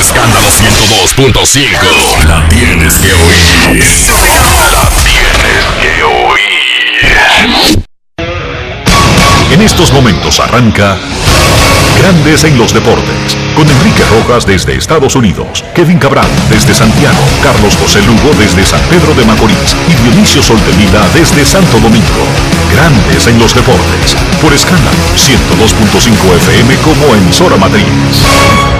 escándalo 102.5. La tienes que oír. La tienes que oír. En estos momentos arranca Grandes en los Deportes, con Enrique Rojas desde Estados Unidos, Kevin Cabral desde Santiago, Carlos José Lugo desde San Pedro de Macorís y Dionisio Solterida desde Santo Domingo. Grandes en los Deportes, por escándalo 102.5 FM como emisora matriz.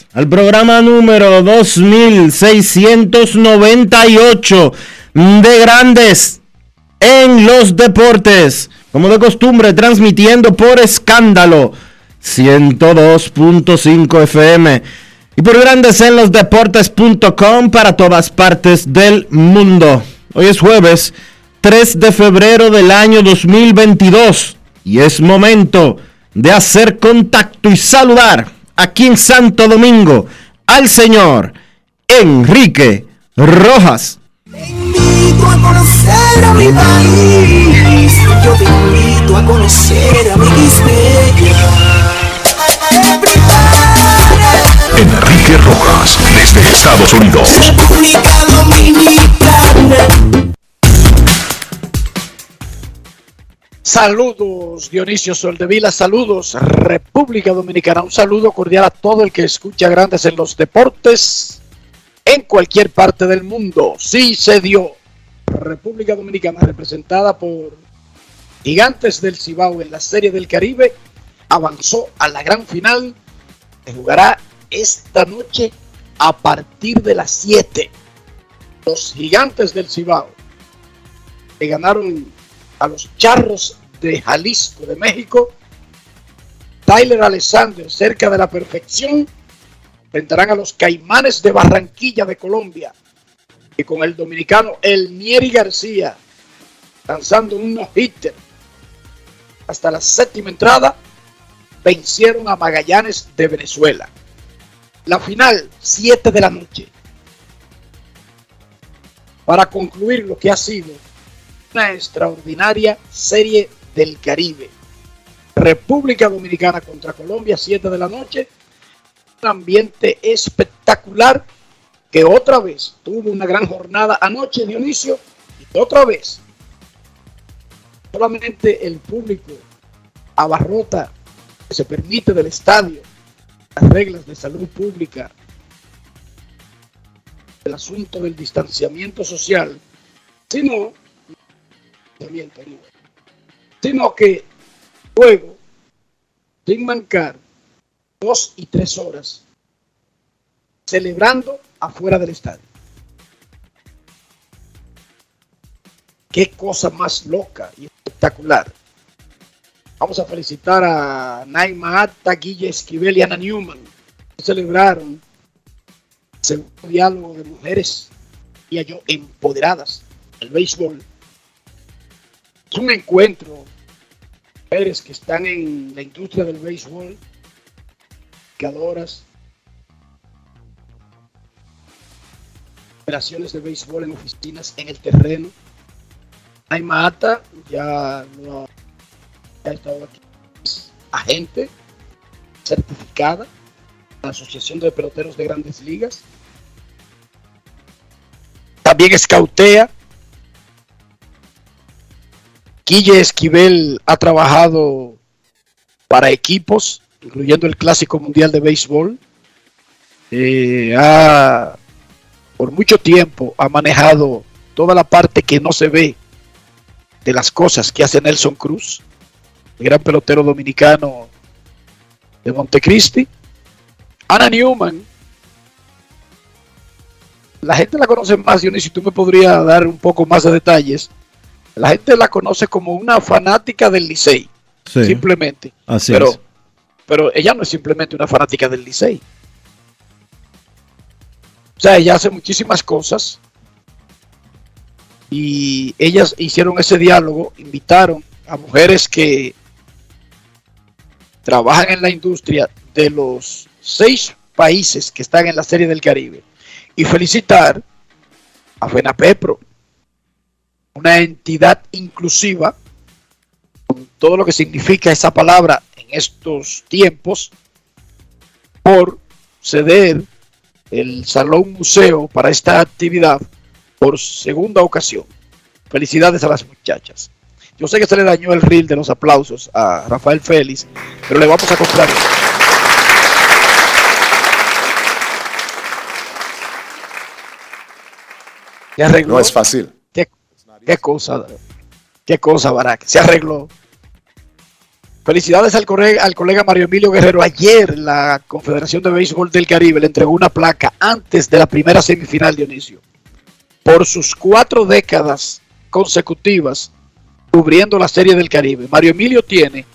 al programa número 2698 de Grandes en los Deportes. Como de costumbre, transmitiendo por escándalo 102.5 FM y por Grandes en los Deportes.com para todas partes del mundo. Hoy es jueves. 3 de febrero del año 2022 y es momento de hacer contacto y saludar aquí en Santo Domingo al señor Enrique Rojas. Te invito a conocer a mi país. Yo te invito a conocer a mi Enrique Rojas, desde Estados Unidos. República Dominicana. Saludos Dionisio Soldevila, saludos República Dominicana, un saludo cordial a todo el que escucha Grandes en los Deportes en cualquier parte del mundo. Sí se dio. República Dominicana representada por Gigantes del Cibao en la Serie del Caribe avanzó a la gran final que jugará esta noche a partir de las 7. Los Gigantes del Cibao que ganaron a los Charros de Jalisco, de México. Tyler Alexander, cerca de la perfección, enfrentarán a los Caimanes de Barranquilla, de Colombia. Y con el dominicano Elmieri García, lanzando un no-hitter hasta la séptima entrada, vencieron a Magallanes de Venezuela. La final, 7 de la noche. Para concluir lo que ha sido una extraordinaria serie del Caribe. República Dominicana contra Colombia, 7 de la noche. Un ambiente espectacular que otra vez tuvo una gran jornada anoche, Dionisio, y otra vez solamente el público abarrota que se permite del estadio las reglas de salud pública, el asunto del distanciamiento social, sino sino que luego, sin mancar, dos y tres horas celebrando afuera del estadio. Qué cosa más loca y espectacular. Vamos a felicitar a Naima Atta, Guille Esquivel y Ana Newman, celebraron el segundo diálogo de mujeres y yo empoderadas del béisbol es un encuentro mujeres que están en la industria del béisbol, jugadoras, operaciones de béisbol en oficinas, en el terreno. Hay Mata, ya, no, ha estado aquí, es agente certificada la Asociación de Peloteros de Grandes Ligas. También escautea Guille Esquivel ha trabajado para equipos, incluyendo el Clásico Mundial de Béisbol. Eh, ha, por mucho tiempo ha manejado toda la parte que no se ve de las cosas que hace Nelson Cruz, el gran pelotero dominicano de Montecristi. Ana Newman, la gente la conoce más, Dionisio, si tú me podrías dar un poco más de detalles. La gente la conoce como una fanática del Licey, Sí, simplemente. así pero, es. pero ella no es simplemente una fanática del Licey. O sea, ella hace muchísimas cosas. Y ellas hicieron ese diálogo, invitaron a mujeres que trabajan en la industria de los seis países que están en la serie del Caribe. Y felicitar a FENAPEPRO, una entidad inclusiva con todo lo que significa esa palabra en estos tiempos, por ceder el Salón Museo para esta actividad por segunda ocasión. Felicidades a las muchachas. Yo sé que se le dañó el reel de los aplausos a Rafael Félix, pero le vamos a comprar. No es fácil. ¿Qué, cosa, qué cosa, Barack. Se arregló. Felicidades al colega, al colega Mario Emilio Guerrero. Ayer la Confederación de Béisbol del Caribe le entregó una placa antes de la primera semifinal, Dionisio. Por sus cuatro décadas consecutivas cubriendo la Serie del Caribe. Mario Emilio tiene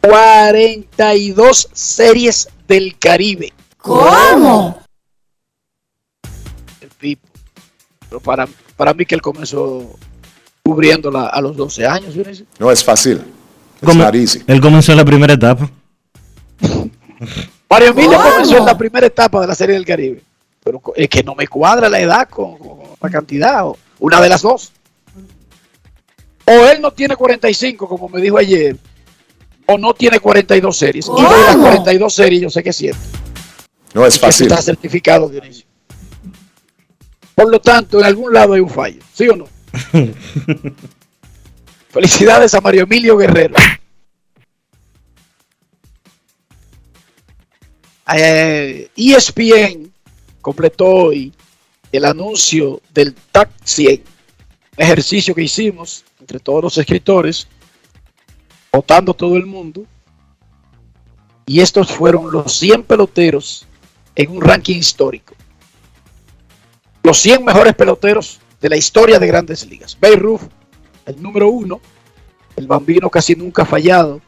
42 series del Caribe. ¿Cómo? El tipo. Pero para, para mí que él comenzó cubriéndola a los 12 años. No es fácil. Easy. Él comenzó en la primera etapa. Mario Emilio ¿Cómo? comenzó en la primera etapa de la Serie del Caribe. Pero es que no me cuadra la edad con, con la cantidad. o una de las dos. O él no tiene 45, como me dijo ayer. O no tiene 42 series. Y de las ¿Cómo? 42 series yo sé que es cierto. No es Y fácil. está certificado, Dionisio. Por lo tanto, en algún lado hay un fallo. ¿Sí o no? Felicidades a Mario Emilio Guerrero. Eh, ESPN completó hoy el anuncio del TAC 100, un ejercicio que hicimos entre todos los escritores, votando todo el mundo. Y estos fueron los 100 peloteros en un ranking histórico. Los 100 mejores peloteros de la historia de grandes ligas. Babe el número uno. El bambino casi nunca ha fallado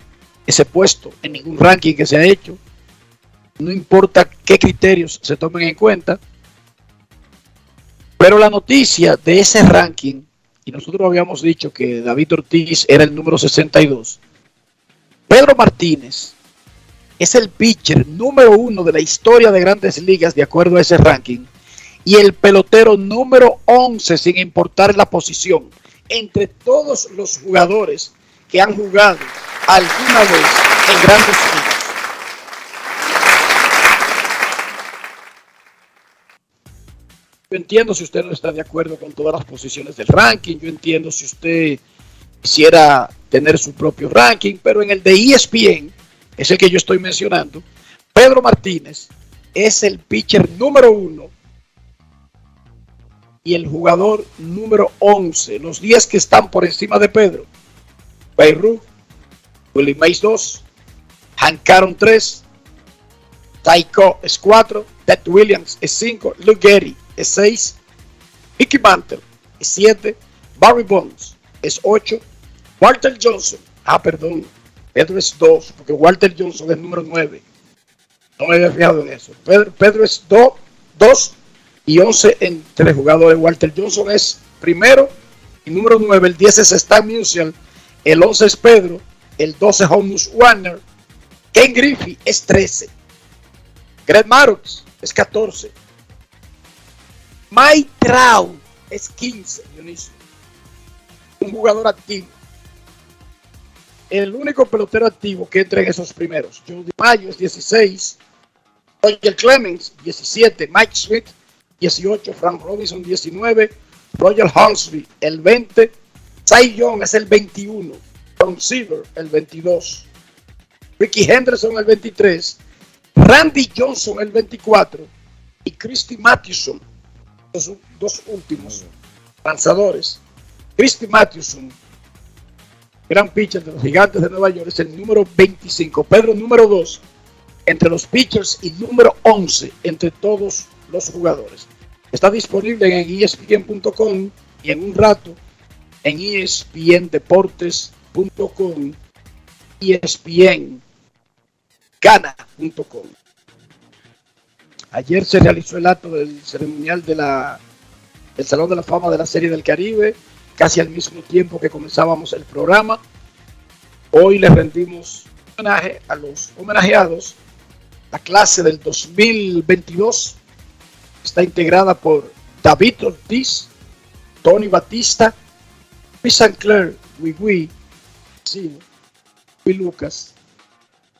ese puesto en ningún ranking que se ha hecho. No importa qué criterios se tomen en cuenta. Pero la noticia de ese ranking, y nosotros habíamos dicho que David Ortiz era el número 62. Pedro Martínez es el pitcher número uno de la historia de grandes ligas de acuerdo a ese ranking y el pelotero número 11 sin importar la posición entre todos los jugadores que han jugado alguna vez en grandes ligas. Yo entiendo si usted no está de acuerdo con todas las posiciones del ranking, yo entiendo si usted quisiera tener su propio ranking, pero en el de ESPN, es el que yo estoy mencionando, Pedro Martínez es el pitcher número uno y el jugador número 11. Los 10 que están por encima de Pedro. Beirut, Willie Mays 2, Hank Aaron 3, Taiko es 4, Ted Williams es 5, Luke Gehry es 6, Mickey Mantle es 7, Barry Bonds es 8, Walter Johnson, ah perdón, Pedro es 2, porque Walter Johnson es número 9. No me había fijado en eso. Pedro, Pedro es 2, 2 y 11 entre jugadores. Walter Johnson es primero y número 9. El 10 es Stan Musial. El 11 es Pedro. El 12 es Honus Warner. Ken Griffey es 13. Greg Marox es 14. Mike Trout es 15. Dionisio. Un jugador activo. El único pelotero activo que entra en esos primeros. Joe Mayo es 16. Roger Clemens 17. Mike Sweet 18, Frank Robinson 19, Roger Hansby el 20, Cy Young es el 21. Tom Silver el 22. Ricky Henderson el 23. Randy Johnson el 24. Y Christy Mathewson, los dos últimos lanzadores. Christy Mathewson, gran pitcher de los gigantes de Nueva York, es el número 25. Pedro, número 2 entre los pitchers y número 11 entre todos los jugadores. Está disponible en espn.com y en un rato en espndeportes.com y espngana.com. Ayer se realizó el acto del ceremonial de del Salón de la Fama de la Serie del Caribe, casi al mismo tiempo que comenzábamos el programa. Hoy le rendimos homenaje a los homenajeados. La clase del 2022 está integrada por David Ortiz, Tony Batista, Luis Sancler, Wigui, sí, Luis Lucas,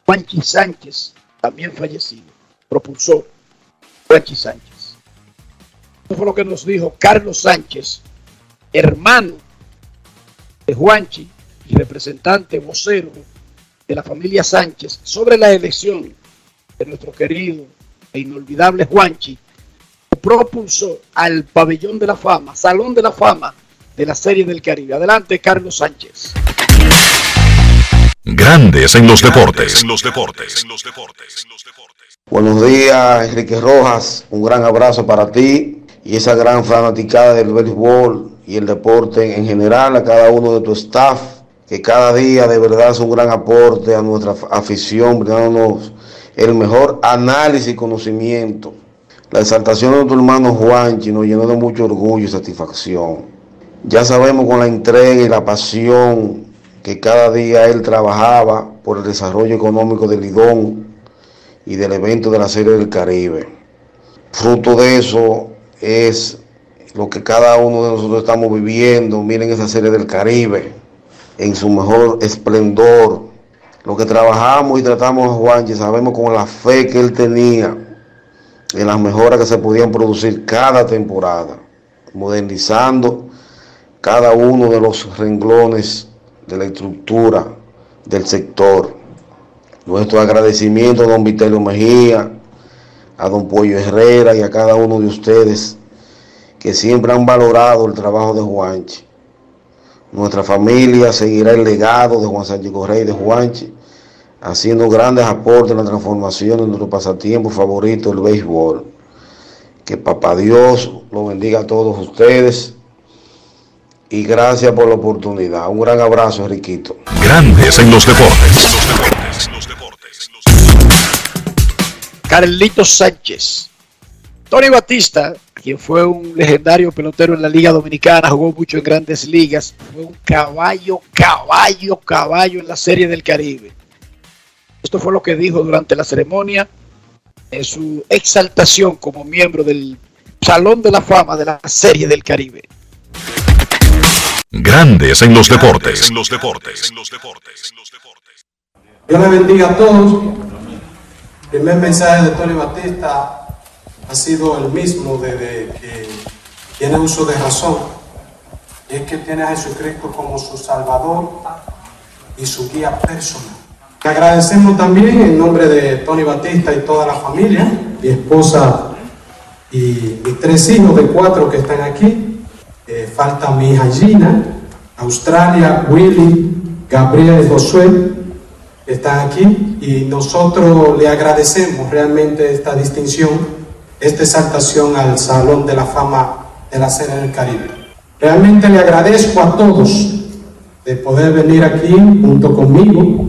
Juanchi Sánchez, también fallecido, propulsor Juanchi Sánchez. Eso fue lo que nos dijo Carlos Sánchez, hermano de Juanchi y representante vocero de la familia Sánchez sobre la elección de nuestro querido e inolvidable Juanchi, propulsó al pabellón de la fama, salón de la fama de la Serie del Caribe. Adelante, Carlos Sánchez. Grandes en los deportes. En los deportes. En los deportes. Buenos días, Enrique Rojas. Un gran abrazo para ti y esa gran fanaticada del béisbol y el deporte en general, a cada uno de tu staff, que cada día de verdad es un gran aporte a nuestra afición, brindándonos el mejor análisis y conocimiento. La exaltación de nuestro hermano Juanchi nos llenó de mucho orgullo y satisfacción. Ya sabemos con la entrega y la pasión que cada día él trabajaba por el desarrollo económico del Lidón y del evento de la Serie del Caribe. Fruto de eso es lo que cada uno de nosotros estamos viviendo. Miren esa Serie del Caribe en su mejor esplendor. Lo que trabajamos y tratamos a Juanchi, sabemos con la fe que él tenía en las mejoras que se podían producir cada temporada, modernizando cada uno de los renglones de la estructura del sector. Nuestro agradecimiento a don Vitelio Mejía, a don Pollo Herrera y a cada uno de ustedes que siempre han valorado el trabajo de Juanchi. Nuestra familia seguirá el legado de Juan Sánchez Correa de Juanchi, haciendo grandes aportes en la transformación de nuestro pasatiempo favorito, el béisbol. Que Papá Dios lo bendiga a todos ustedes y gracias por la oportunidad. Un gran abrazo, Riquito. Grandes en los deportes. Carlito Sánchez. Tony Batista, quien fue un legendario pelotero en la Liga Dominicana, jugó mucho en grandes ligas, fue un caballo, caballo, caballo en la Serie del Caribe. Esto fue lo que dijo durante la ceremonia en su exaltación como miembro del Salón de la Fama de la Serie del Caribe. Grandes en los deportes. En los deportes. Dios le bendiga a todos. El primer mensaje de Tony Batista ha sido el mismo desde que tiene uso de razón. Y es que tiene a Jesucristo como su Salvador y su guía personal. Le agradecemos también en nombre de Tony Batista y toda la familia, mi esposa y mis tres hijos de cuatro que están aquí. Eh, falta mi hija Gina, Australia, Willy, Gabriel y Josué están aquí y nosotros le agradecemos realmente esta distinción, esta exaltación al Salón de la Fama de la Serie del Caribe. Realmente le agradezco a todos de poder venir aquí junto conmigo,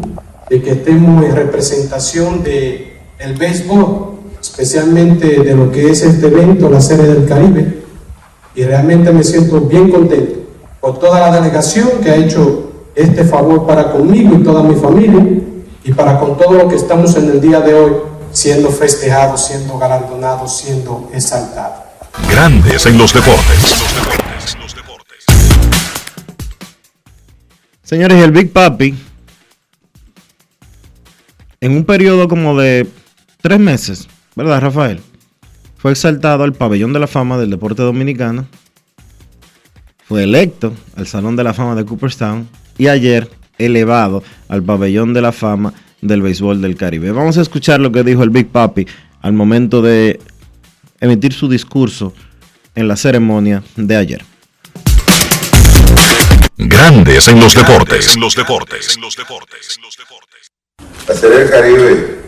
de que estemos en representación de el béisbol, especialmente de lo que es este evento, la Serie del Caribe, y realmente me siento bien contento por toda la delegación que ha hecho este favor para conmigo y toda mi familia y para con todo lo que estamos en el día de hoy siendo festejados, siendo galardonados, siendo exaltados. Grandes en los deportes. Señores, el Big Papi, en un periodo como de tres meses, ¿verdad, Rafael? Fue exaltado al pabellón de la fama del deporte dominicano. fue electo al Salón de la Fama de Cooperstown y ayer elevado al pabellón de la fama del béisbol del Caribe. Vamos a escuchar lo que dijo el Big Papi al momento de emitir su discurso en la ceremonia de ayer. Grandes en los deportes. En los deportes. En los deportes. La Serie del Caribe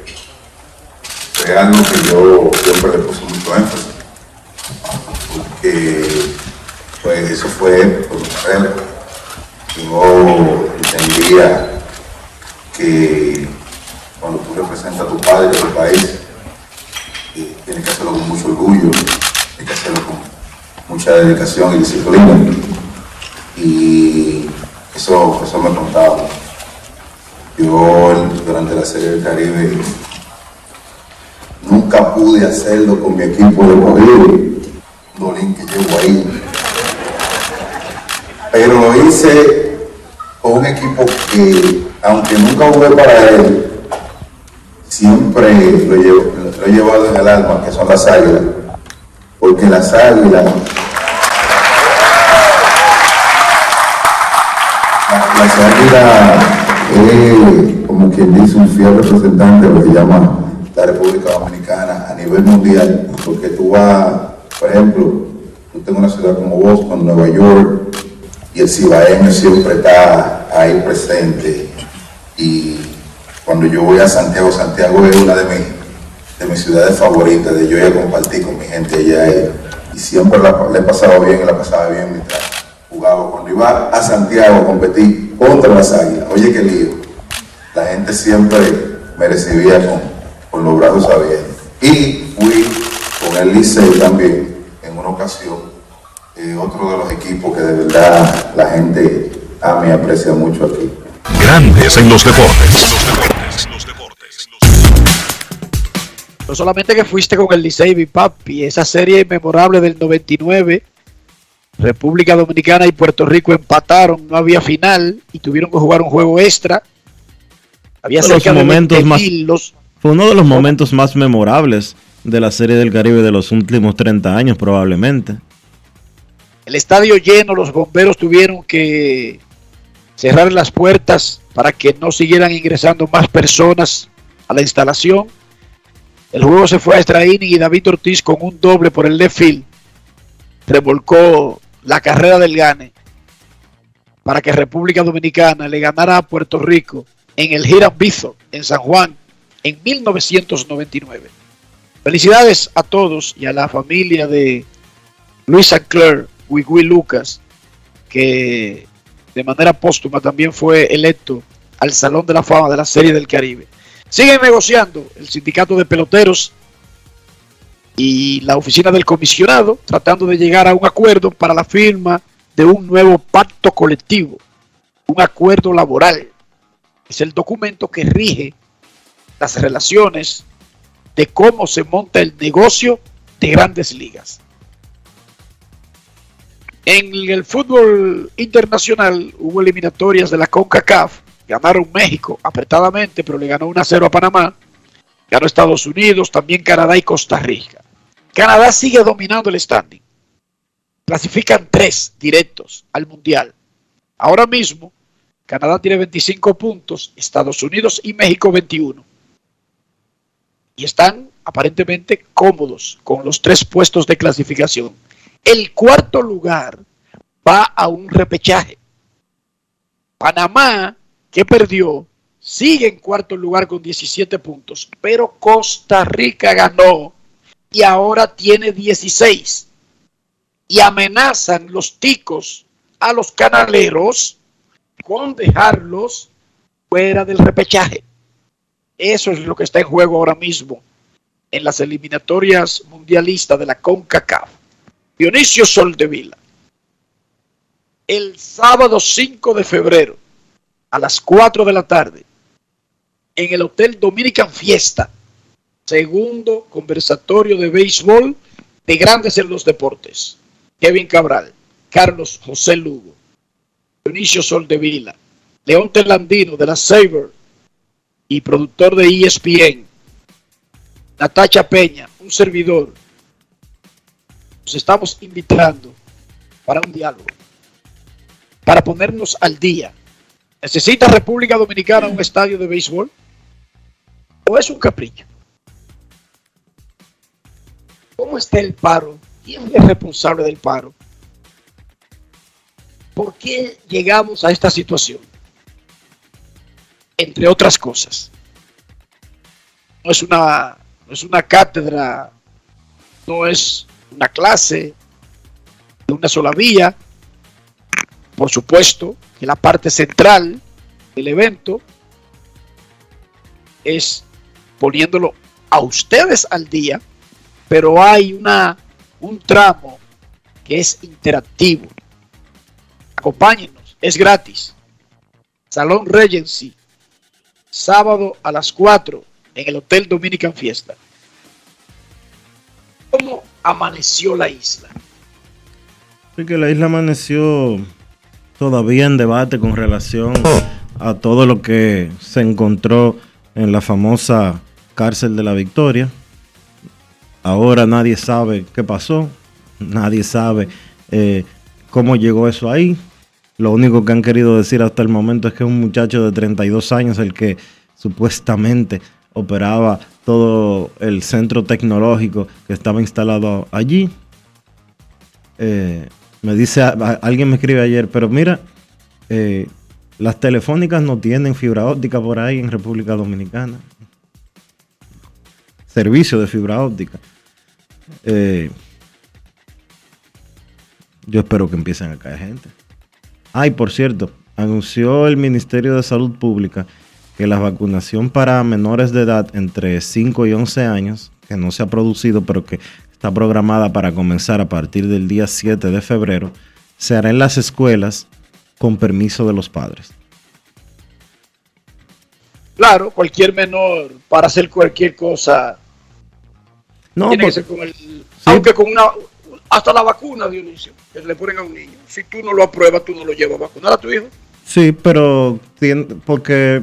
fue algo que yo siempre le puse mucho énfasis. Porque pues, eso fue por mujer. Yo entendía que cuando tú representas a tu padre a tu país, eh, tienes que hacerlo con mucho orgullo, tienes que hacerlo con mucha dedicación y disciplina. Y eso, eso me contaba. Yo durante la Serie del Caribe nunca pude hacerlo con mi equipo de corrido, Dolín que llevo ahí. Pero lo hice con un equipo que, aunque nunca jugué para él, siempre lo, llevo, lo he llevado en el alma, que son las águilas. Porque las águilas las águilas es como quien dice un fiel representante de lo que llama la República Dominicana a nivel mundial, porque tú vas, por ejemplo, tú tengo una ciudad como Boston, Nueva York, y el cibaeño siempre está ahí presente. Y cuando yo voy a Santiago, Santiago es una de mis, de mis ciudades favoritas, de yo ir a compartir con mi gente allá. Y, siempre la, la he pasado bien, la pasaba bien mientras jugaba. Cuando iba a Santiago a competir contra las águilas, oye qué lío, la gente siempre me recibía con, con los brazos abiertos. Y fui con el Licey también en una ocasión, eh, otro de los equipos que de verdad la gente ama y aprecia mucho aquí. Grandes en los deportes. No solamente que fuiste con el Licey, mi papi, esa serie memorable del 99, República Dominicana y Puerto Rico empataron, no había final y tuvieron que jugar un juego extra. Había los cerca de momentos 20 más- los- Fue uno de los momentos más memorables de la Serie del Caribe de los últimos 30 años probablemente. el estadio lleno, los bomberos tuvieron que cerrar las puertas para que no siguieran ingresando más personas a la instalación. El juego se fue a extra y David Ortiz con un doble por el left field revolcó la carrera del Gane para que República Dominicana le ganara a Puerto Rico en el Hiram Bithorn en San Juan en 1999. Felicidades a todos y a la familia de Luis Sinclair, Wigui Lucas, que de manera póstuma también fue electo al Salón de la Fama de la Serie del Caribe. Siguen negociando el sindicato de peloteros y la oficina del comisionado tratando de llegar a un acuerdo para la firma de un nuevo pacto colectivo, un acuerdo laboral. Es el documento que rige las relaciones de cómo se monta el negocio de grandes ligas. En el fútbol internacional hubo eliminatorias de la CONCACAF. Ganaron México apretadamente, pero le ganó 1-0 a Panamá. Ganó Estados Unidos, también Canadá y Costa Rica. Canadá sigue dominando el standing. Clasifican tres directos al Mundial. Ahora mismo, Canadá tiene 25 puntos, Estados Unidos y México 21. Y están aparentemente cómodos con los tres puestos de clasificación. El cuarto lugar va a un repechaje. Panamá, que perdió, sigue en cuarto lugar con 17 puntos, pero Costa Rica ganó y ahora tiene 16. Y amenazan los ticos a los canaleros con dejarlos fuera del repechaje. Eso es lo que está en juego ahora mismo en las eliminatorias mundialistas de la CONCACAF. Dionisio Soldevila. El sábado 5 de febrero a las 4 de la tarde en el Hotel Dominican Fiesta, segundo conversatorio de béisbol de Grandes en los Deportes. Kevin Cabral, Carlos José Lugo, Dionisio Soldevila, León Telandino de la Saber y productor de ESPN, Natacha Peña, un servidor. Nos estamos invitando para un diálogo para ponernos al día. ¿Necesita República Dominicana un estadio de béisbol? ¿O es un capricho? ¿Cómo está el paro? ¿Quién es responsable del paro? ¿Por qué llegamos a esta situación? Entre otras cosas. No es una, no es una cátedra, no es una clase de una sola vía. Por supuesto que la parte central del evento es poniéndolo a ustedes al día, pero hay una, un tramo que es interactivo. Acompáñenos, es gratis. Salón Regency, sábado a las 4 en el Hotel Dominican Fiesta. ¿Cómo amaneció la isla? Sí, que la isla amaneció todavía en debate con relación a todo lo que se encontró en la famosa cárcel de la Victoria. Ahora nadie sabe qué pasó, nadie sabe eh, cómo llegó eso ahí. Lo único que han querido decir hasta el momento es que un muchacho de 32 años el que supuestamente operaba todo el centro tecnológico que estaba instalado allí. Eh, me dice, alguien me escribe ayer, pero mira, eh, las telefónicas no tienen fibra óptica por ahí en República Dominicana. Servicio de fibra óptica. Eh, yo espero que empiecen a caer gente. Ay, por cierto, anunció el Ministerio de Salud Pública que la vacunación para menores de edad entre 5 y 11 años, que no se ha producido, pero que está programada para comenzar a partir del día 7 de febrero, se hará en las escuelas con permiso de los padres. Claro, cualquier menor para hacer cualquier cosa. No, tiene por- que ser con el, aunque con una hasta la vacuna Dionisio que le ponen a un niño. Si tú no lo apruebas, tú no lo llevas a vacunar a tu hijo. Sí, pero porque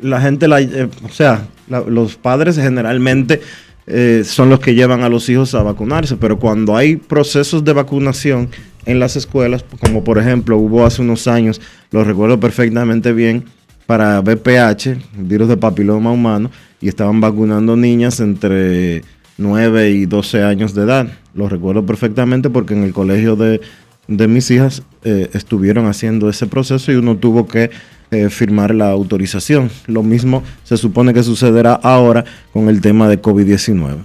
la gente, la, eh, o sea, la- los padres generalmente eh, son los que llevan a los hijos a vacunarse, pero cuando hay procesos de vacunación en las escuelas, como por ejemplo hubo hace unos años, lo recuerdo perfectamente bien, para VPH, virus de papiloma humano, y estaban vacunando niñas entre 9 y 12 años de edad. Lo recuerdo perfectamente porque en el colegio de, de mis hijas eh, estuvieron haciendo ese proceso y uno tuvo que eh, firmar la autorización. Lo mismo se supone que sucederá ahora con el tema de COVID-19.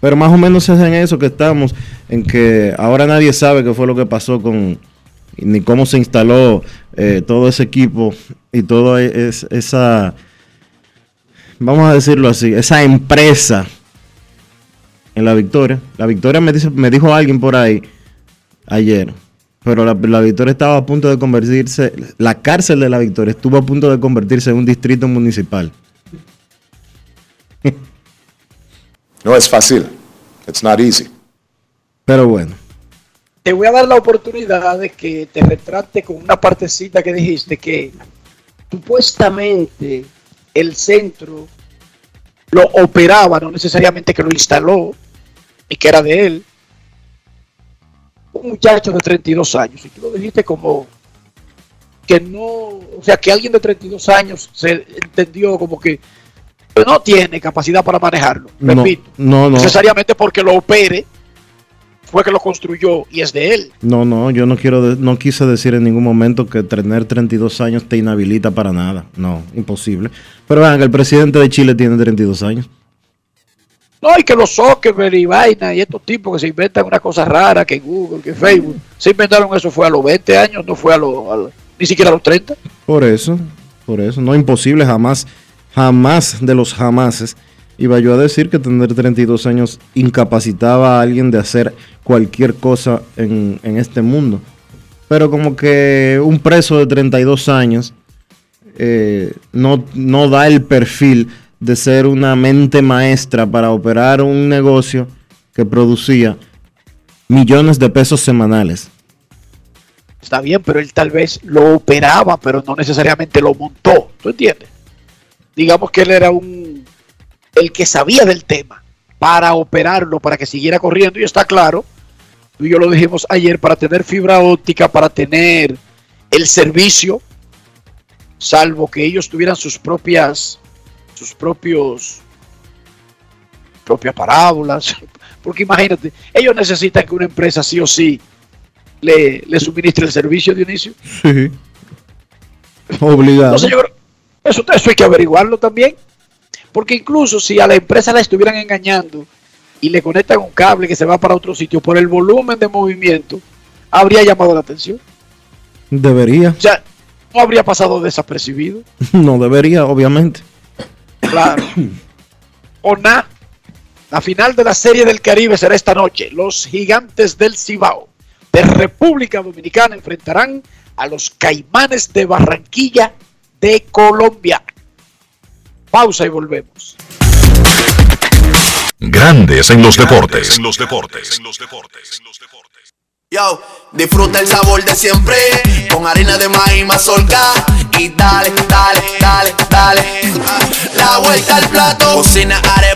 Pero más o menos es en eso que estamos, en que ahora nadie sabe qué fue lo que pasó con, ni cómo se instaló eh, todo ese equipo y toda es- esa, vamos a decirlo así, esa empresa en la victoria. La victoria me, dice, me dijo alguien por ahí ayer, pero la, la victoria estaba a punto de convertirse, la cárcel de la victoria estuvo a punto de convertirse en un distrito municipal. No es fácil. It's not easy. Pero bueno, Te voy a dar la oportunidad de que te retrate con una partecita que dijiste que supuestamente el centro lo operaba, no necesariamente que lo instaló y que era de él. Un muchacho de 32 años, y tú lo dijiste como que no, o sea, que alguien de 32 años se entendió como que no tiene capacidad para manejarlo. no, Repito, no, no, necesariamente porque lo opere fue que lo construyó y es de él. no, no, yo no quiero, no quise decir en ningún momento que tener 32 años te inhabilita para nada. No, imposible. Pero vean que el presidente de Chile tiene 32 años. No, y que los Zuckerberg y vaina y estos tipos que se inventan una cosa rara, que Google, que Facebook, se inventaron eso fue a los 20 años, no fue a los, a los- ni siquiera a los 30. Por eso, por eso, no imposible, jamás, jamás de los jamases iba yo a decir que tener 32 años incapacitaba a alguien de hacer cualquier cosa en, en este mundo. Pero como que un preso de 32 años eh, no, no da el perfil de ser una mente maestra para operar un negocio que producía millones de pesos semanales. Está bien, pero él tal vez lo operaba, pero no necesariamente lo montó. ¿Tú entiendes? Digamos que él era un el que sabía del tema para operarlo, para que siguiera corriendo. Y está claro tú y yo lo dijimos ayer, para tener fibra óptica, para tener el servicio, salvo que ellos tuvieran sus propias, sus propios, propias parábolas, porque imagínate, ellos necesitan que una empresa sí o sí le, le suministre el servicio, Dionisio. Sí. Obligado. Entonces yo eso, eso hay que averiguarlo también. Porque incluso si a la empresa la estuvieran engañando y le conectan un cable que se va para otro sitio por el volumen de movimiento, habría llamado la atención. Debería. O sea, no habría pasado desapercibido. No debería, obviamente. Claro. o nada. La final de la Serie del Caribe será esta noche. Los gigantes del Cibao de República Dominicana enfrentarán a los caimanes de Barranquilla de Colombia. Pausa y volvemos. Grandes en los deportes. En los deportes. Yo, disfruta el sabor de siempre con harina de maíz mazorca y dale, dale, dale, dale. La vuelta al plato, cocina arepa,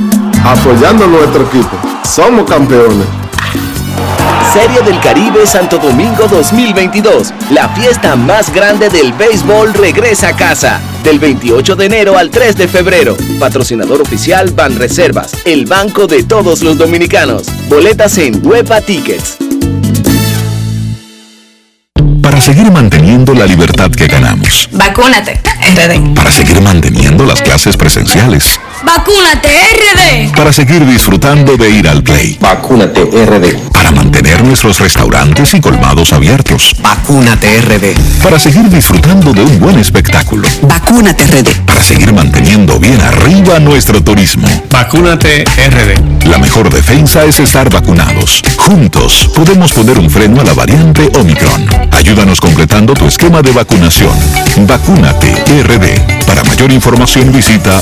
Apoyando a nuestro equipo. Somos campeones. Serie del Caribe Santo Domingo 2022. La fiesta más grande del béisbol regresa a casa. Del 28 de enero al 3 de febrero. Patrocinador oficial Ban Reservas, el banco de todos los dominicanos. Boletas en Huepa Tickets. Para seguir manteniendo la libertad que ganamos. Vacúnate. Para seguir manteniendo las clases presenciales. Vacúnate, RD. Para seguir disfrutando de ir al play. Vacúnate RD. Para mantener nuestros restaurantes y colmados abiertos. Vacúnate RD. Para seguir disfrutando de un buen espectáculo. Vacúnate RD. Para seguir manteniendo bien arriba nuestro turismo. Vacúnate RD. La mejor defensa es estar vacunados. Juntos podemos poner un freno a la variante Omicron. Ayúdanos completando tu esquema de vacunación. Vacúnate RD. Para mayor información visita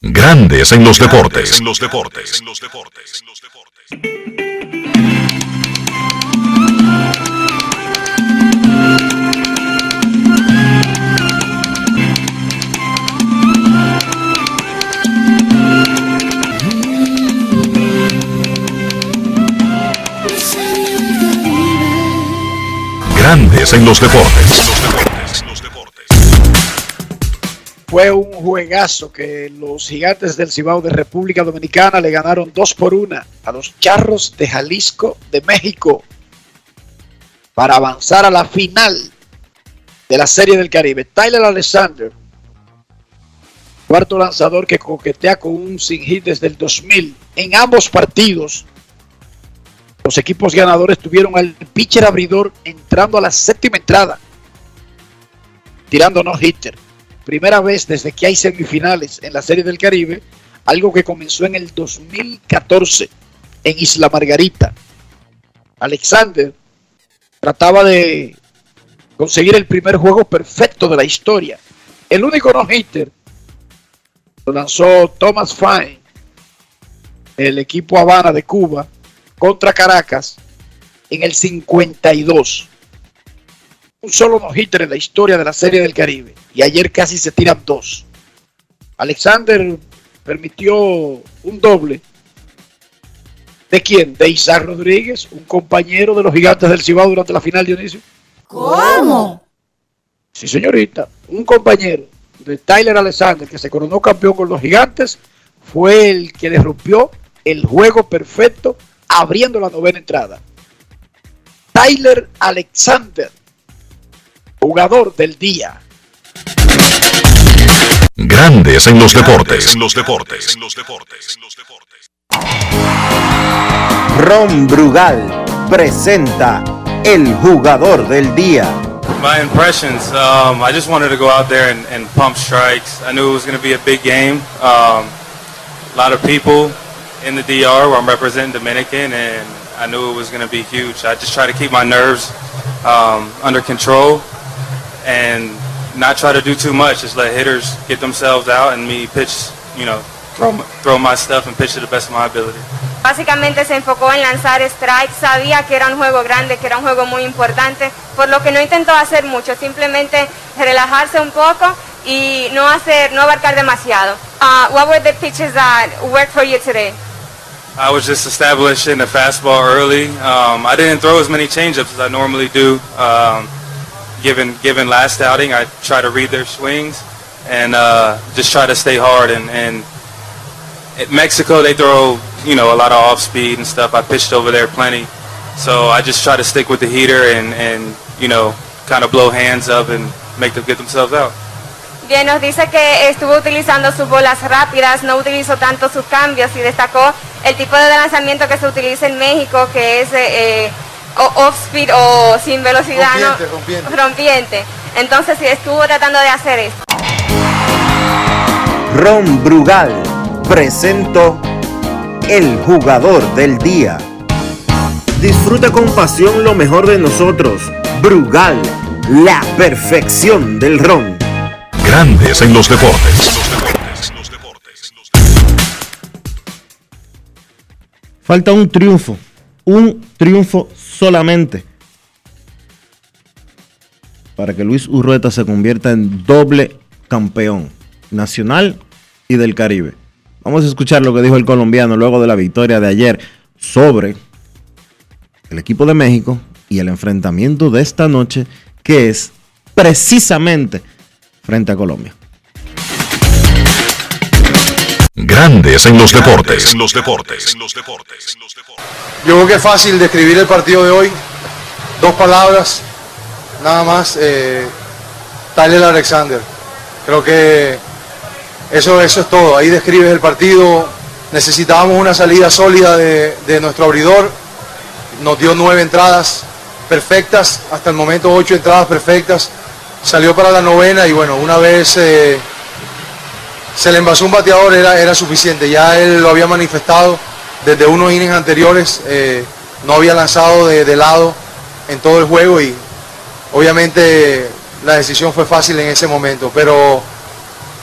Grandes en los deportes. los deportes. Grandes en los deportes. Fue un juegazo que los gigantes del Cibao de República Dominicana le ganaron 2 por 1 a los Charros de Jalisco de México para avanzar a la final de la Serie del Caribe. Tyler Alexander, cuarto lanzador que coquetea con un sin hit desde el 2000 en ambos partidos. Los equipos ganadores tuvieron al pitcher abridor entrando a la séptima entrada, tirando no hitter. Primera vez desde que hay semifinales en la Serie del Caribe, algo que comenzó en el 2014 en Isla Margarita. Alexander trataba de conseguir el primer juego perfecto de la historia. El único no hitter lo lanzó Thomas Fine, el equipo Habana de Cuba, contra Caracas en el 52. Un solo no hitter en la historia de la Serie del Caribe. Y ayer casi se tiran dos. Alexander permitió un doble. ¿De quién? De Isaac Rodríguez, un compañero de los gigantes del Cibao durante la final, Dionisio. ¿Cómo? Sí, señorita. Un compañero de Tyler Alexander, que se coronó campeón con los gigantes, fue el que le rompió el juego perfecto abriendo la novena entrada. Tyler Alexander, jugador del día. Grandes en los deportes. En los deportes. En los deportes. Ron Brugal presenta el jugador del día. My impressions, um, I just wanted to go out there and, and pump strikes. I knew it was going to be a big game. Um, a lot of people in the DR where I'm representing Dominican, and I knew it was going to be huge. I just try to keep my nerves um, under control and not try to do too much. Just let hitters get themselves out and me pitch, you know, throw, throw my stuff and pitch to the best of my ability. Básicamente se enfocó en lanzar strikes, sabía que era un juego grande, que era un juego muy importante, por lo que no intentó hacer mucho, simplemente relajarse un poco y no hacer, no abarcar demasiado. Uh, what were the pitches that worked for you today? I was just establishing the fastball early. Um, I didn't throw as many changeups as I normally do. Um, given given last outing, I try to read their swings and uh, just try to stay hard. And, and at Mexico, they throw you know a lot of off speed and stuff. I pitched over there plenty, so I just try to stick with the heater and and you know kind of blow hands up and make them get themselves out. Bien, nos dice que estuvo utilizando sus bolas rápidas, no utilizó tanto sus cambios y destacó el tipo de lanzamiento que se utiliza en México, que es eh, off-speed o sin velocidad, rompiente, ¿no? rompiente. rompiente. Entonces sí, estuvo tratando de hacer eso. Ron Brugal presento el jugador del día. Disfruta con pasión lo mejor de nosotros. Brugal, la perfección del ron. Grandes en los deportes. Falta un triunfo. Un triunfo solamente. Para que Luis Urrueta se convierta en doble campeón nacional y del Caribe. Vamos a escuchar lo que dijo el colombiano luego de la victoria de ayer sobre el equipo de México y el enfrentamiento de esta noche que es precisamente frente a Colombia. Grandes en los deportes. En los deportes. Yo creo que es fácil describir el partido de hoy. Dos palabras, nada más. Eh, Tyler Alexander. Creo que eso, eso es todo. Ahí describes el partido. Necesitábamos una salida sólida de, de nuestro abridor. Nos dio nueve entradas perfectas. Hasta el momento ocho entradas perfectas. Salió para la novena y bueno, una vez eh, se le envasó un bateador era, era suficiente. Ya él lo había manifestado desde unos innings anteriores. eh, no había lanzado de, de lado en todo el juego y obviamente la decisión fue fácil en ese momento. Pero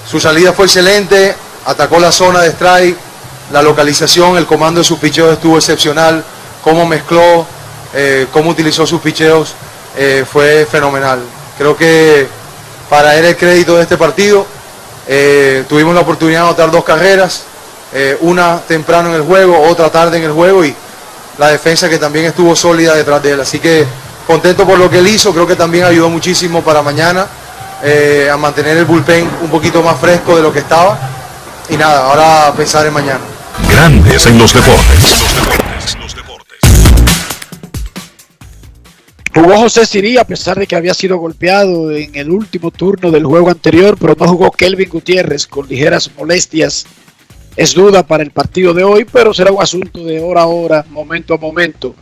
su salida fue excelente, atacó la zona de strike, la localización, el comando de sus picheos estuvo excepcional, cómo mezcló, eh, cómo utilizó sus picheos eh, fue fenomenal. Creo que para él el crédito de este partido, eh, tuvimos la oportunidad de anotar dos carreras, eh, una temprano en el juego, otra tarde en el juego y la defensa que también estuvo sólida detrás de él. Así que contento por lo que él hizo, creo que también ayudó muchísimo para mañana eh, a mantener el bullpen un poquito más fresco de lo que estaba. Y nada, ahora a pensar en mañana. Grandes en los deportes. Jugó José Sirí a pesar de que había sido golpeado en el último turno del juego anterior, pero no jugó Kelvin Gutiérrez con ligeras molestias. Es duda para el partido de hoy, pero será un asunto de hora a hora, momento a momento.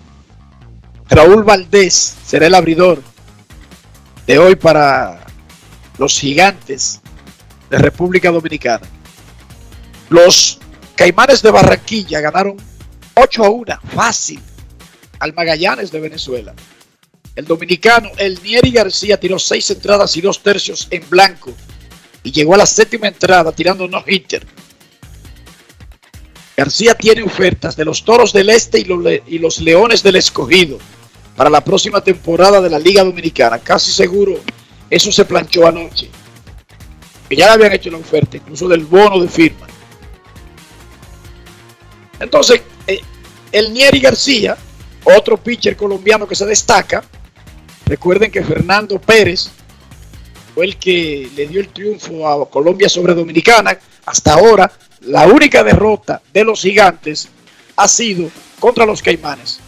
Raúl Valdés será el abridor de hoy para los gigantes de República Dominicana. Los Caimanes de Barranquilla ganaron 8 a 1, fácil, al Magallanes de Venezuela. El dominicano Elnieri García tiró seis entradas y dos tercios en blanco y llegó a la séptima entrada tirando no hitter. García tiene ofertas de los Toros del Este y los, y los Leones del Escogido para la próxima temporada de la Liga Dominicana. Casi seguro eso se planchó anoche. Que ya le habían hecho la oferta, incluso del bono de firma. Entonces, eh, el Nieri García, otro pitcher colombiano que se destaca, recuerden que Fernando Pérez fue el que le dio el triunfo a Colombia sobre Dominicana. Hasta ahora, la única derrota de los gigantes ha sido contra los Caimanes.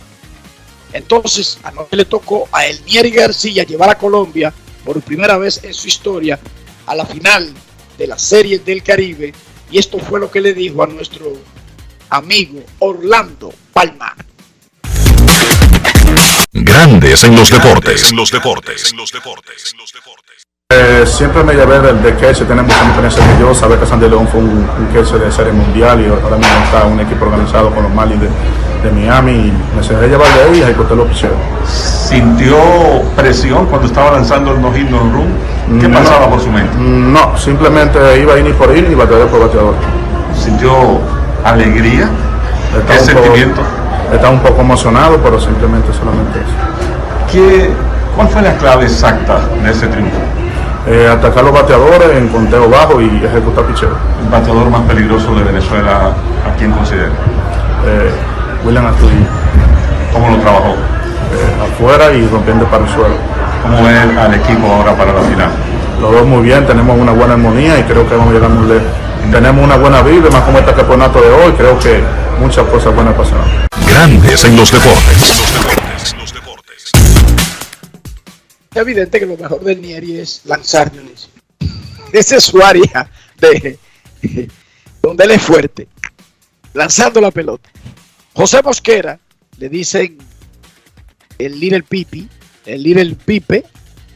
Entonces, anoche le tocó a Elnieri García llevar a Colombia por primera vez en su historia a la final de la Serie del Caribe. Y esto fue lo que le dijo a nuestro amigo Orlando Palma. Grandes en los deportes. En los deportes. En los deportes. Eh, siempre me llevé del de Kelce, tiene mucha experiencia que yo, saber que Sandy León fue un, un de serie mundial y ahora mismo está un equipo organizado con los Marlins de, de Miami y me dejé llevar de ahí y ejecuté los picheos. ¿Sintió presión cuando estaba lanzando el no hit no run? ¿Qué No, pasaba por su mente? No, simplemente iba in y por in y bateador por bateador. ¿Sintió alegría? Estaba ¿Qué poco- sentimiento? Estaba un poco emocionado, pero simplemente solamente eso. ¿Qué, ¿Cuál fue la clave exacta de ese triunfo? Eh, atacar los bateadores en conteo bajo y ejecutar picheo. El bateador más peligroso de Venezuela, ¿a quién considera? Eh, William Astudillo. ¿Cómo lo trabajó? Eh, afuera y rompiendo para el suelo. ¿Cómo ve al equipo ahora para la final? Los dos muy bien, tenemos una buena armonía y creo que vamos a llegar muy lejos. Tenemos una buena vibra, más como este campeonato de hoy, creo que muchas cosas buenas pasarán. Grandes en los deportes. Es evidente que lo mejor del Nieri es lanzar, Dionisio. Esa es su área de donde él es fuerte. Lanzando la pelota. José Mosquera, le dicen el Little Pipi, el Little Pipe.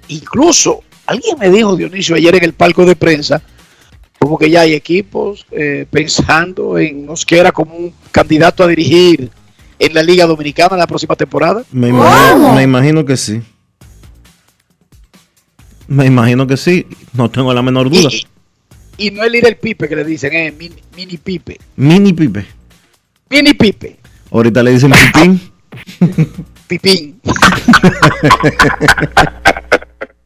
Incluso, alguien me dijo, Dionisio, ayer en el palco de prensa, como que ya hay equipos eh, pensando en Mosquera como un candidato a dirigir en la Liga Dominicana la próxima temporada. Me imagino, me imagino que sí. Me imagino que sí. No tengo la menor duda. Y no es Little Pipe que le dicen, es mini, mini Pipe. Mini Pipe. Mini Pipe. Ahorita le dicen Pipín. Pipín.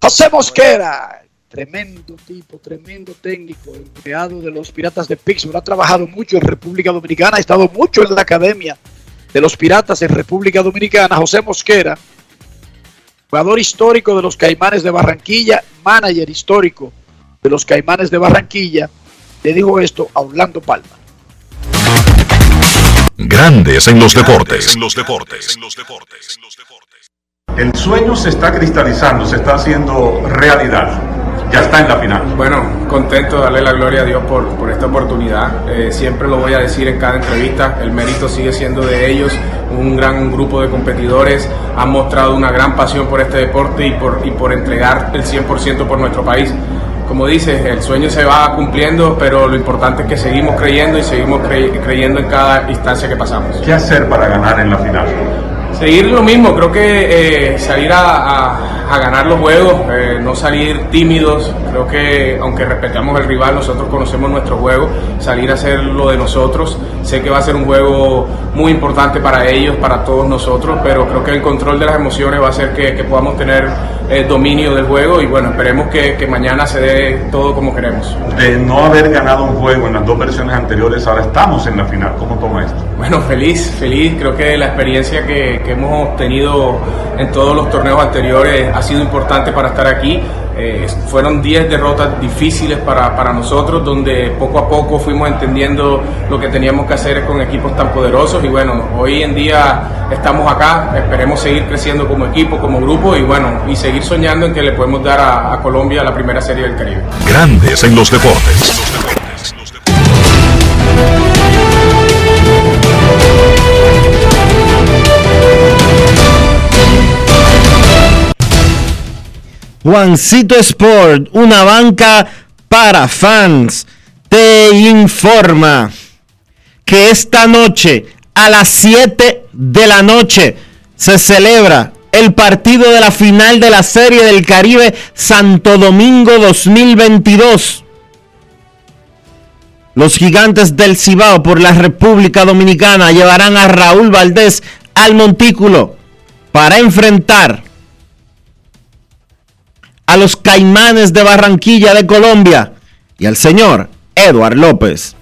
José Mosquera. Tremendo tipo, tremendo técnico, empleado de los Piratas de Pittsburgh. Ha trabajado mucho en República Dominicana, ha estado mucho en la academia de los Piratas en República Dominicana. José Mosquera, jugador histórico de los Caimanes de Barranquilla, manager histórico de los Caimanes de Barranquilla, le dijo esto a Orlando Palma. Grandes en los deportes. En los deportes. El sueño se está cristalizando, se está haciendo realidad. Ya está en la final. Bueno, contento de darle la gloria a Dios por, por esta oportunidad. Eh, siempre lo voy a decir en cada entrevista, el mérito sigue siendo de ellos, un gran grupo de competidores, han mostrado una gran pasión por este deporte y por, y por entregar el 100% por nuestro país. Como dices, el sueño se va cumpliendo, pero lo importante es que seguimos creyendo y seguimos cre- creyendo en cada instancia que pasamos. ¿Qué hacer para ganar en la final? Seguir lo mismo, creo que eh, salir a, a- a ganar los juegos, eh, no salir tímidos, creo que aunque respetamos el rival, nosotros conocemos nuestro juego, salir a hacer lo de nosotros, sé que va a ser un juego muy importante para ellos, para todos nosotros, pero creo que el control de las emociones va a hacer que, que podamos tener eh, dominio del juego y bueno, esperemos que, que mañana se dé todo como queremos. De no haber ganado un juego en las dos versiones anteriores, ahora estamos en la final. ¿Cómo toma esto? Bueno, feliz, feliz. Creo que la experiencia que, que hemos obtenido en todos los torneos anteriores ha sido importante para estar aquí. Eh, fueron 10 derrotas difíciles para, para nosotros, donde poco a poco fuimos entendiendo lo que teníamos que hacer con equipos tan poderosos. Y bueno, hoy en día estamos acá, esperemos seguir creciendo como equipo, como grupo y bueno, y seguir soñando en que le podemos dar a, a Colombia la primera serie del Caribe. Grandes en los deportes. Juancito Sport, una banca para fans, te informa que esta noche a las 7 de la noche se celebra el partido de la final de la Serie del Caribe Santo Domingo 2022. Los gigantes del Cibao por la República Dominicana llevarán a Raúl Valdés al montículo para enfrentar a los Caimanes de Barranquilla de Colombia y al señor Eduard López.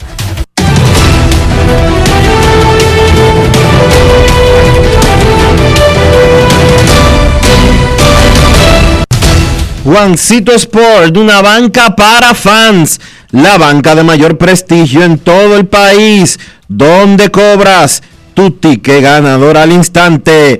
Juancito Sport, una banca para fans, la banca de mayor prestigio en todo el país, donde cobras tu ticket ganador al instante.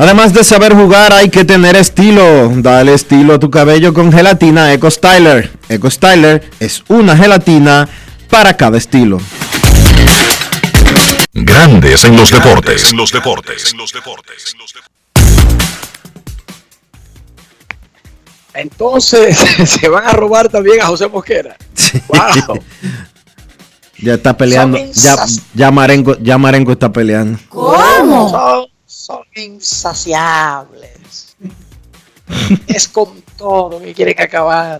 Además de saber jugar, hay que tener estilo. Dale estilo a tu cabello con gelatina Eco Styler. Eco Styler es una gelatina para cada estilo. Grandes en los deportes. En los deportes. En los deportes. Entonces se van a robar también a José Mosquera. Wow. Ya está peleando. Ya, ya, Marengo, ya Marengo está peleando. ¿Cómo? Son, insaciables. es con todo que quieren acabar.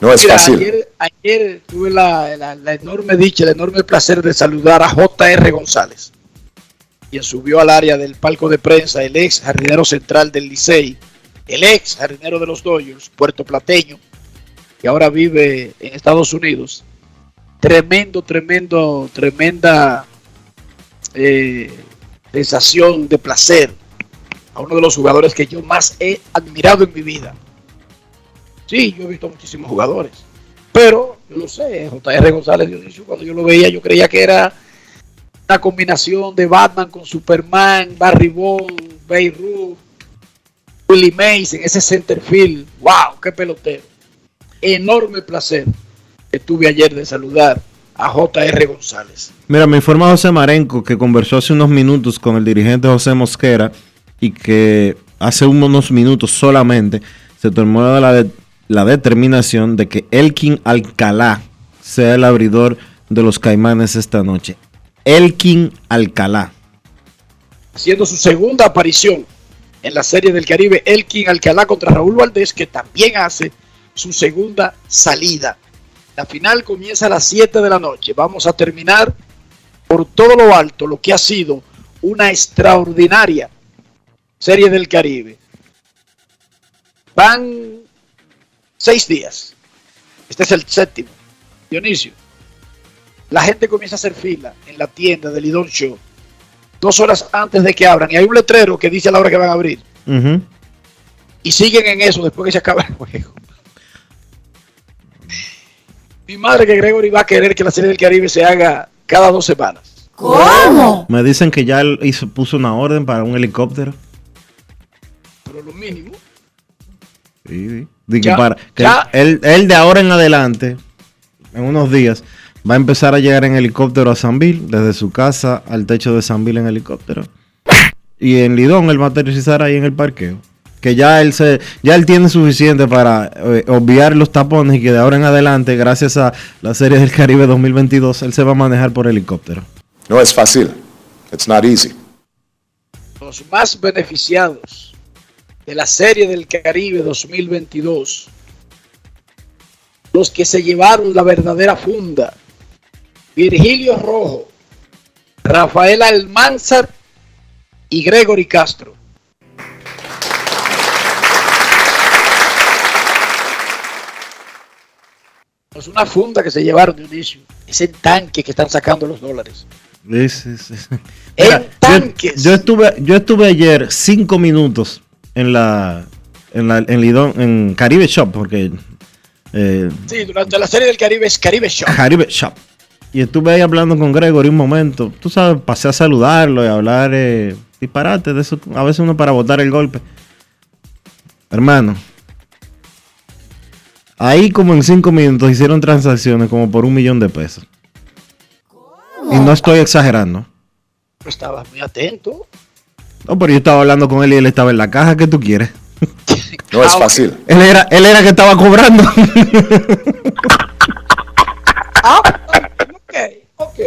No es Mira, fácil. Ayer, ayer tuve la, la- la enorme dicha, el enorme placer de saludar a JR González, quien subió al área del palco de prensa, el ex jardinero central del Licey, el ex jardinero de los Dodgers, puerto plateño, que ahora vive en Estados Unidos. Tremendo, tremendo, tremenda eh, sensación de placer a uno de los jugadores que yo más he admirado en mi vida. Sí, yo he visto muchísimos jugadores. Pero, yo lo sé, J.R. González Dionisio, cuando yo lo veía, yo creía que era una combinación de Batman con Superman, Barry Bond, Beirut, Willie Mays en ese center field. ¡Wow! ¡Qué pelotero! Enorme placer que tuve ayer de saludar a J.R. González. Mira, me informa José Marenco que conversó hace unos minutos con el dirigente José Mosquera y que hace unos minutos solamente se tomó la, de- la determinación de que Elkin Alcalá sea el abridor de los Caimanes esta noche. Elkin Alcalá. haciendo su segunda aparición en la Serie del Caribe, Elkin Alcalá contra Raúl Valdés, que también hace su segunda salida. La final comienza a las 7 de la noche. Vamos a terminar por todo lo alto lo que ha sido una extraordinaria Serie del Caribe. Van seis días. Este es el séptimo. Dionisio. La gente comienza a hacer fila en la tienda del Lidón Show dos horas antes de que abran y hay un letrero que dice a la hora que van a abrir y siguen en eso después que se acaba el juego. Mi madre que Gregory va a querer que la serie del Caribe se haga cada dos semanas. ¿Cómo? Me dicen que ya él hizo, puso una orden para un helicóptero. Pero lo mínimo. Sí, sí. Ya, para, que ya. él, él de ahora en adelante, en unos días, va a empezar a llegar en helicóptero a Sanville, desde su casa al techo de Sanville en helicóptero. Y en Lidón él va a aterrizar ahí en el parqueo. Que ya él se, ya él tiene suficiente para eh, obviar los tapones y que de ahora en adelante, gracias a la Serie del Caribe 2022, él se va a manejar por helicóptero. No es fácil. It's not easy. Los más beneficiados de la serie del Caribe 2022. Los que se llevaron la verdadera funda. Virgilio Rojo, Rafael Almanzar y Gregory Castro. Es una funda que se llevaron de inicio. Ese tanque que están sacando los dólares. Sí, sí, sí. En Mira, yo, tanques. yo estuve, yo estuve ayer cinco minutos en la, en la, en Lidón, en Caribe Shop, porque eh, Sí, durante la serie del Caribe es Caribe Show. Caribe Shop. Y estuve ahí hablando con Gregory un momento. Tú sabes, pasé a saludarlo y a hablar eh, disparate de eso. A veces uno para botar el golpe. Hermano. Ahí como en cinco minutos hicieron transacciones como por un millón de pesos. Y no estoy exagerando. Estabas muy atento. No, pero yo estaba hablando con él y él estaba en la caja. ¿Qué tú quieres? No es fácil. Él era, él era que estaba cobrando. Ok, ok.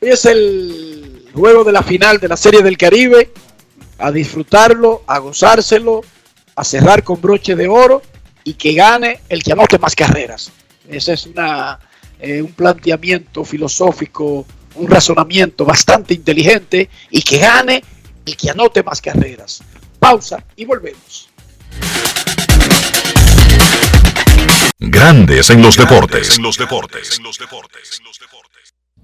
Hoy es el juego de la final de la Serie del Caribe. A disfrutarlo, a gozárselo, a cerrar con broche de oro y que gane el que anote más carreras. Ese es una, eh, un planteamiento filosófico, un razonamiento bastante inteligente y que gane el que anote más carreras. Pausa y volvemos. Grandes en los deportes. En los deportes.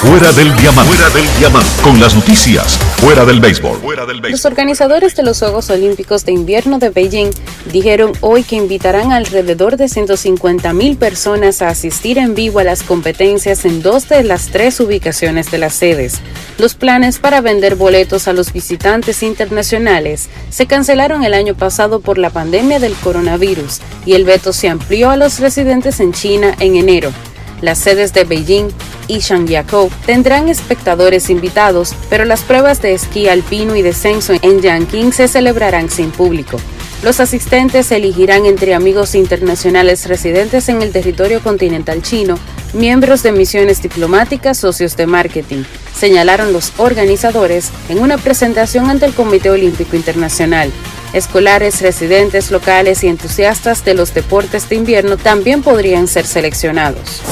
Fuera del diamante. Fuera del diamante. Con las noticias. Fuera del béisbol. Fuera del Los organizadores de los Juegos Olímpicos de Invierno de Beijing dijeron hoy que invitarán alrededor de 150 mil personas a asistir en vivo a las competencias en dos de las tres ubicaciones de las sedes. Los planes para vender boletos a los visitantes internacionales se cancelaron el año pasado por la pandemia del coronavirus y el veto se amplió a los residentes en China en enero. Las sedes de Beijing y Shangyako tendrán espectadores invitados, pero las pruebas de esquí alpino y descenso en Yanqing se celebrarán sin público. Los asistentes elegirán entre amigos internacionales residentes en el territorio continental chino, miembros de misiones diplomáticas, socios de marketing, señalaron los organizadores en una presentación ante el Comité Olímpico Internacional. Escolares, residentes locales y entusiastas de los deportes de invierno también podrían ser seleccionados.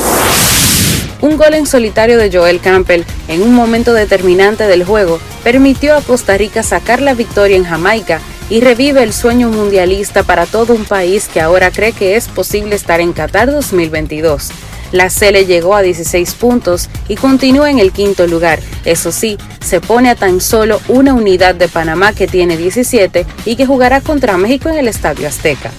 Un gol en solitario de Joel Campbell en un momento determinante del juego permitió a Costa Rica sacar la victoria en Jamaica y revive el sueño mundialista para todo un país que ahora cree que es posible estar en Qatar 2022. La Cele llegó a 16 puntos y continúa en el quinto lugar. Eso sí, se pone a tan solo una unidad de Panamá que tiene 17 y que jugará contra México en el Estadio Azteca.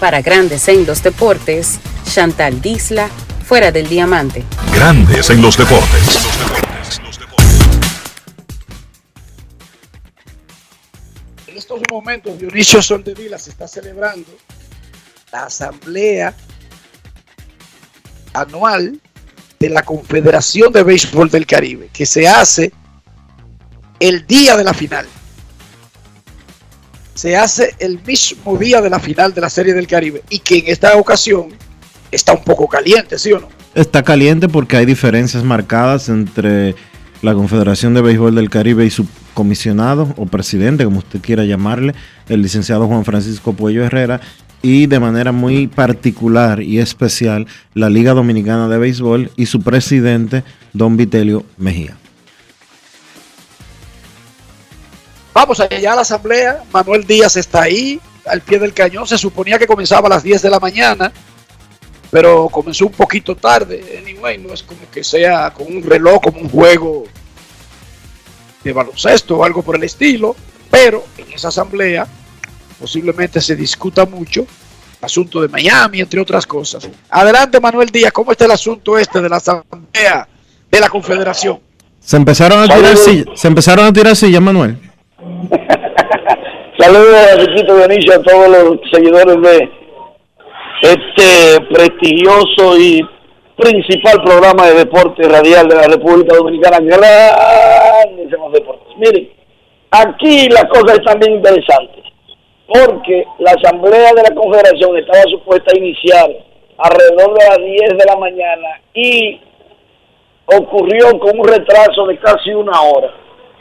Para Grandes en los Deportes, Chantal Disla, fuera del diamante. Grandes en los deportes. Estos momentos, Dionisio Soldevila se está celebrando la asamblea anual de la Confederación de Béisbol del Caribe, que se hace el día de la final. Se hace el mismo día de la final de la Serie del Caribe y que en esta ocasión está un poco caliente, ¿sí o no? Está caliente porque hay diferencias marcadas entre la Confederación de Béisbol del Caribe y su comisionado o presidente, como usted quiera llamarle, el licenciado Juan Francisco Puello Herrera, y de manera muy particular y especial la Liga Dominicana de Béisbol y su presidente, don Vitelio Mejía. Vamos allá a la asamblea. Manuel Díaz está ahí, al pie del cañón. Se suponía que comenzaba a las 10 de la mañana, pero comenzó un poquito tarde. Anyway, no es como que sea con un reloj, como un juego de baloncesto o algo por el estilo, pero en esa asamblea posiblemente se discuta mucho asunto de Miami, entre otras cosas. Adelante, Manuel Díaz, ¿cómo está el asunto este de la asamblea de la Confederación? Se empezaron a tirar sillas, se empezaron a tirar sillas, Manuel. Saludos a Riquito Benicio, a todos los seguidores de este prestigioso y principal programa de deporte radial de la República Dominicana. Grandes en los deportes. Miren, aquí las cosas están bien interesantes, porque la Asamblea de la Confederación estaba supuesta a iniciar alrededor de las 10 de la mañana y ocurrió con un retraso de casi una hora.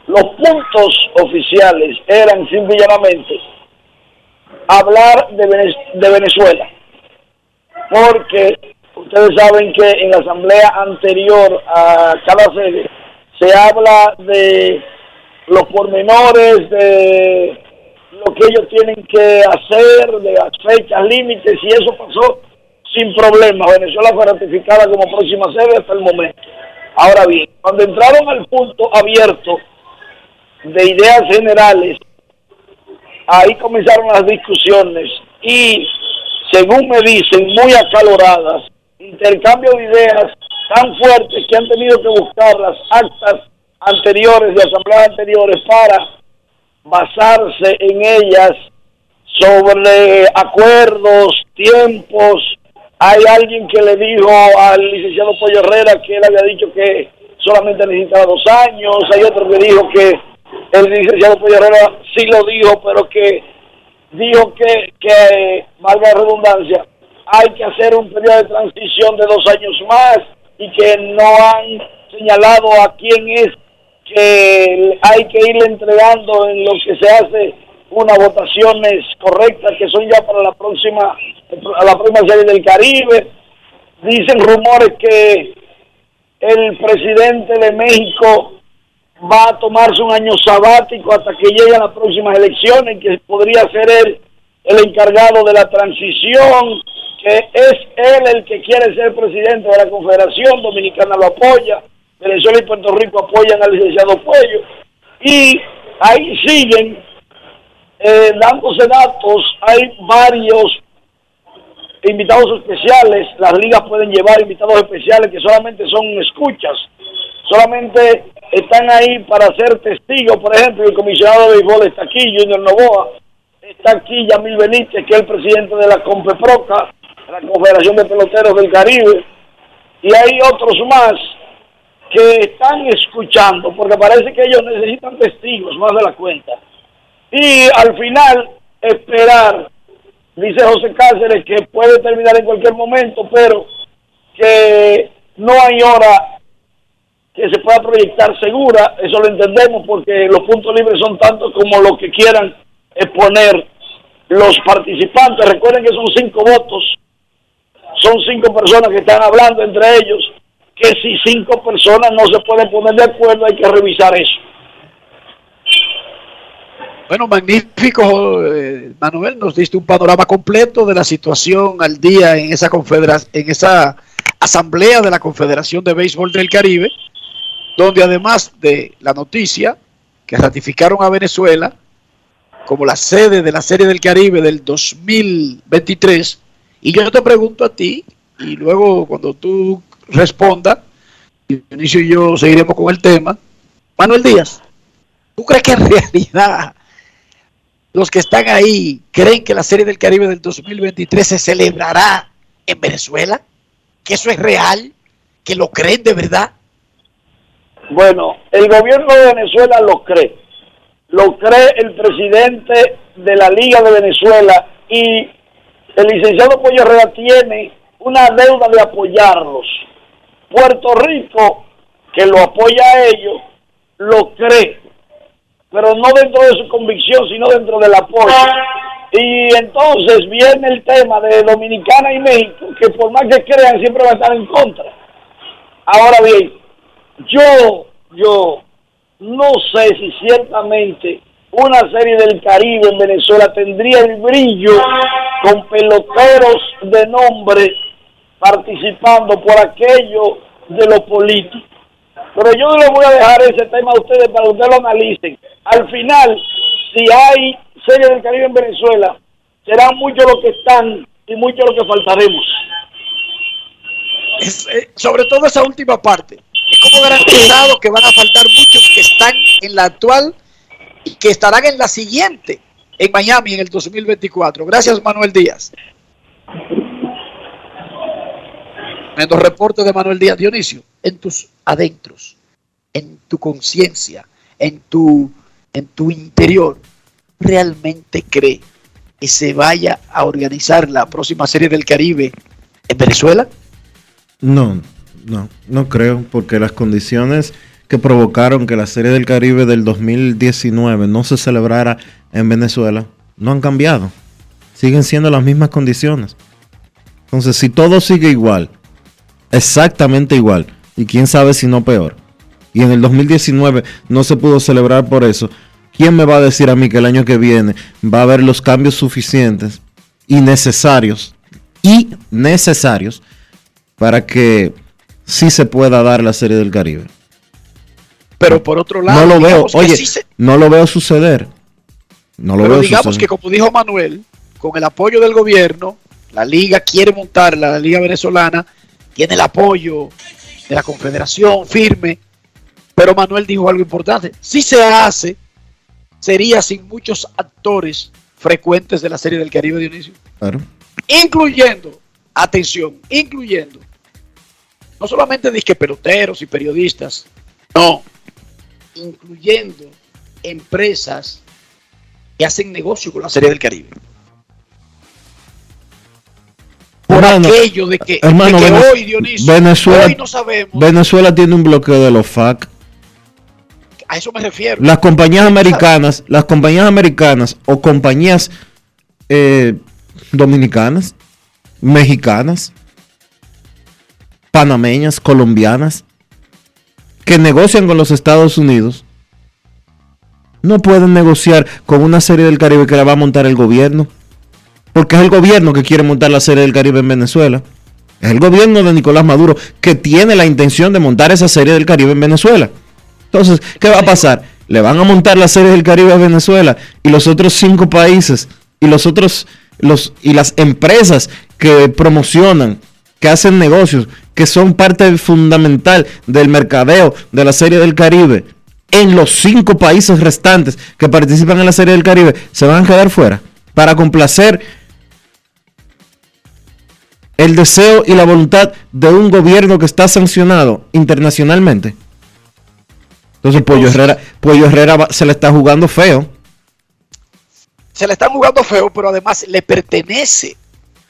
Los puntos oficiales eran simplemente hablar de, Venez- de Venezuela, porque ustedes saben que en la asamblea anterior a cada sede se habla de los pormenores, de lo que ellos tienen que hacer, de las fechas límites, y eso pasó sin problema. Venezuela fue ratificada como próxima sede hasta el momento. Ahora bien, cuando entraron al punto abierto de ideas generales, ahí comenzaron las discusiones y, según me dicen, muy acaloradas, intercambio de ideas tan fuertes que han tenido que buscar las actas anteriores, de asambleas anteriores, para basarse en ellas sobre acuerdos, tiempos. Hay alguien que le dijo al licenciado Pollo Herrera que él había dicho que solamente necesitaba dos años. Hay otro que dijo que el licenciado Pollo Herrera sí lo dijo, pero que dijo que, que valga la redundancia, hay que hacer un periodo de transición de dos años más y que no han señalado a quién es que hay que ir entregando en lo que se hace unas votaciones correctas que son ya para la próxima la próxima serie del Caribe. Dicen rumores que el presidente de México va a tomarse un año sabático hasta que lleguen las próximas elecciones, que podría ser él el encargado de la transición, que es él el que quiere ser presidente de la Confederación Dominicana, lo apoya, Venezuela y Puerto Rico apoyan al licenciado Puello, y ahí siguen eh, dándose datos, hay varios invitados especiales, las ligas pueden llevar invitados especiales que solamente son escuchas, solamente están ahí para ser testigos, por ejemplo, el comisionado de béisbol está aquí, Junior Novoa, está aquí Yamil Benítez, que es el presidente de la CONPEPROCA, la Confederación de Peloteros del Caribe, y hay otros más que están escuchando, porque parece que ellos necesitan testigos más de la cuenta. Y al final, esperar, dice José Cáceres, que puede terminar en cualquier momento, pero que no hay hora que se pueda proyectar segura, eso lo entendemos porque los puntos libres son tantos como lo que quieran exponer los participantes. Recuerden que son cinco votos, son cinco personas que están hablando entre ellos, que si cinco personas no se pueden poner de acuerdo hay que revisar eso. Bueno, magnífico, eh, Manuel, nos diste un panorama completo de la situación al día en esa confederación, en esa asamblea de la Confederación de Béisbol del Caribe, donde además de la noticia que ratificaron a Venezuela como la sede de la Serie del Caribe del 2023, y yo te pregunto a ti, y luego cuando tú respondas, Dionisio y yo seguiremos con el tema, Manuel Díaz, ¿tú crees que en realidad los que están ahí creen que la Serie del Caribe del 2023 se celebrará en Venezuela? ¿Que eso es real? ¿Que lo creen de verdad? Bueno, el gobierno de Venezuela lo cree. Lo cree el presidente de la Liga de Venezuela y el licenciado Pollo Herrera tiene una deuda de apoyarlos. Puerto Rico, que lo apoya a ellos, lo cree, pero no dentro de su convicción, sino dentro del apoyo. Y entonces viene el tema de Dominicana y México, que por más que crean, siempre va a estar en contra. Ahora bien, yo, yo no sé si ciertamente una serie del Caribe en Venezuela tendría el brillo con peloteros de nombre participando por aquello de lo político. Pero yo les voy a dejar ese tema a ustedes para que ustedes lo analicen. Al final, si hay serie del Caribe en Venezuela, serán muchos los que están y muchos los que faltaremos. Eh, sobre todo esa última parte. Como garantizado que van a faltar muchos que están en la actual y que estarán en la siguiente, en Miami en el 2024. Gracias, Manuel Díaz. Tremendo reporte de Manuel Díaz Dionisio. En tus adentros, en tu conciencia, en tu, en tu interior, ¿realmente cree que se vaya a organizar la próxima serie del Caribe en Venezuela? No, no, no creo, porque las condiciones que provocaron que la Serie del Caribe del 2019 no se celebrara en Venezuela no han cambiado. Siguen siendo las mismas condiciones. Entonces, si todo sigue igual, exactamente igual, y quién sabe si no peor, y en el 2019 no se pudo celebrar por eso, ¿quién me va a decir a mí que el año que viene va a haber los cambios suficientes y necesarios, y necesarios, para que sí se pueda dar la Serie del Caribe? Pero por otro lado, no lo veo, oye, sí se- no lo veo suceder. No lo pero veo digamos suceder. que como dijo Manuel, con el apoyo del gobierno, la liga quiere montarla, la liga venezolana tiene el apoyo de la confederación firme, pero Manuel dijo algo importante, si se hace, sería sin muchos actores frecuentes de la serie del Caribe Dionisio, Claro. incluyendo, atención, incluyendo, no solamente disque peloteros y periodistas, no, incluyendo empresas que hacen negocio con la Serie del Caribe. Por Hermano, aquello de que, de hoy, Dionisio, Venezuela, hoy no sabemos, Venezuela tiene un bloqueo de los FAC. a eso me refiero. Las compañías americanas, las compañías americanas o compañías eh, dominicanas, mexicanas, panameñas, colombianas, que negocian con los Estados Unidos, no pueden negociar con una serie del Caribe que la va a montar el gobierno. Porque es el gobierno que quiere montar la serie del Caribe en Venezuela. Es el gobierno de Nicolás Maduro que tiene la intención de montar esa serie del Caribe en Venezuela. Entonces, ¿qué va a pasar? Le van a montar la serie del Caribe a Venezuela y los otros cinco países y los otros los y las empresas que promocionan, que hacen negocios, que son parte fundamental del mercadeo de la serie del Caribe en los cinco países restantes que participan en la serie del Caribe se van a quedar fuera para complacer el deseo y la voluntad de un gobierno que está sancionado internacionalmente. Entonces Pollo Herrera, Pollo Herrera se le está jugando feo. Se le están jugando feo, pero además le pertenece.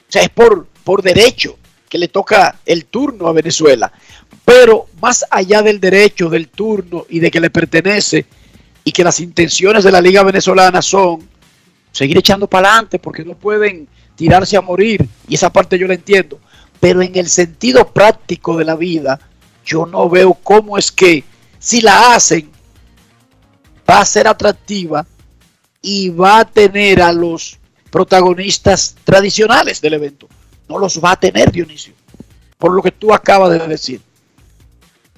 O sea, es por, por derecho que le toca el turno a Venezuela. Pero más allá del derecho, del turno y de que le pertenece y que las intenciones de la Liga Venezolana son seguir echando para adelante porque no pueden tirarse a morir y esa parte yo la entiendo. Pero en el sentido práctico de la vida, yo no veo cómo es que si la hacen va a ser atractiva y va a tener a los protagonistas tradicionales del evento. No los va a tener, Dionisio, por lo que tú acabas de decir.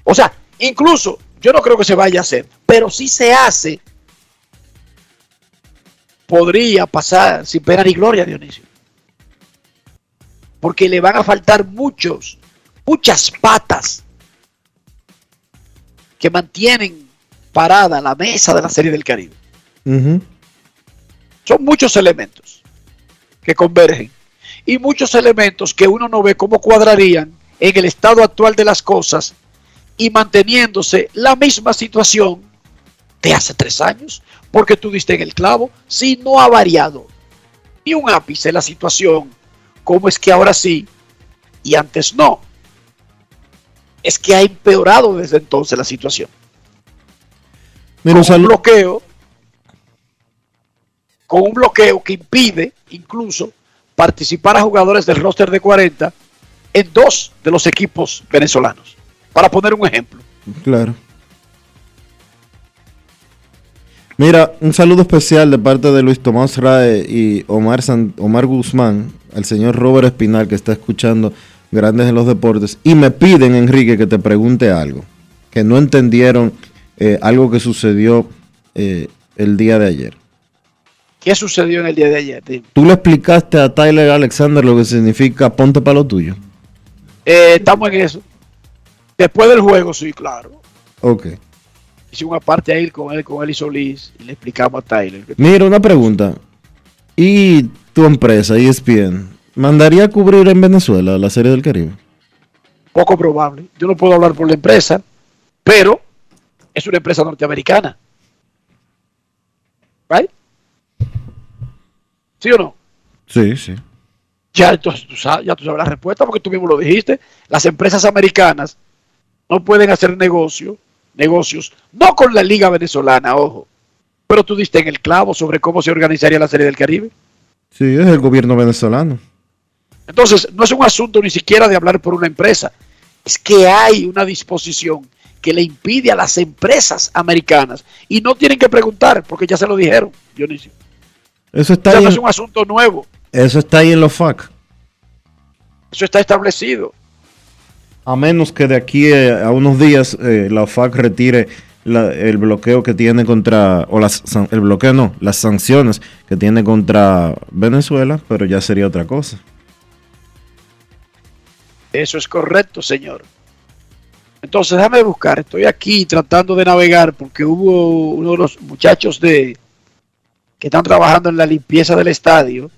O sea, incluso yo no creo que se vaya a hacer, pero si se hace, podría pasar sin pena ni gloria, Dionisio. Porque le van a faltar muchos, muchas patas que mantienen parada la mesa de la Serie del Caribe. Son muchos elementos que convergen y muchos elementos que uno no ve cómo cuadrarían en el estado actual de las cosas y manteniéndose la misma situación de hace tres años, porque tú diste en el clavo, si no ha variado ni un ápice la situación, ¿cómo es que ahora sí y antes no? Es que ha empeorado desde entonces la situación. Mira, un bloqueo, con un bloqueo que impide incluso participar a jugadores del roster de 40 en dos de los equipos venezolanos. Para poner un ejemplo. Claro. Mira, un saludo especial de parte de Luis Tomás Rae y Omar, San- Omar Guzmán, al señor Robert Espinal que está escuchando Grandes en los Deportes. Y me piden, Enrique, que te pregunte algo. Que no entendieron eh, algo que sucedió eh, el día de ayer. ¿Qué sucedió en el día de ayer? ¿Tú le explicaste a Tyler Alexander lo que significa ponte para lo tuyo? Eh, estamos en eso. Después del juego, sí, claro. Ok. Hice una parte ahí con él, con él y Solís, y le explicamos a Tyler. Mira, una pregunta. ¿Y tu empresa, ESPN, mandaría a cubrir en Venezuela la Serie del Caribe? Poco probable. Yo no puedo hablar por la empresa, pero es una empresa norteamericana. ¿Right? ¿Sí o no? Sí, sí. Ya, entonces, tú sabes, ya tú sabes la respuesta porque tú mismo lo dijiste. Las empresas americanas no pueden hacer negocio, negocios, no con la Liga Venezolana, ojo. Pero tú diste en el clavo sobre cómo se organizaría la Serie del Caribe. Sí, es el gobierno venezolano. Entonces, no es un asunto ni siquiera de hablar por una empresa. Es que hay una disposición que le impide a las empresas americanas y no tienen que preguntar porque ya se lo dijeron, Dionisio. Eso está O sea, ahí. no es un asunto nuevo. Eso está ahí en los FAC. Eso está establecido. A menos que de aquí eh, a unos días eh, la OFAC retire la- el bloqueo que tiene contra, o las, el bloqueo no, las sanciones que tiene contra Venezuela, pero ya sería otra cosa. Eso es correcto, señor. Entonces, déjame buscar. Estoy aquí tratando de navegar porque hubo uno de los muchachos de que están trabajando en la limpieza del estadio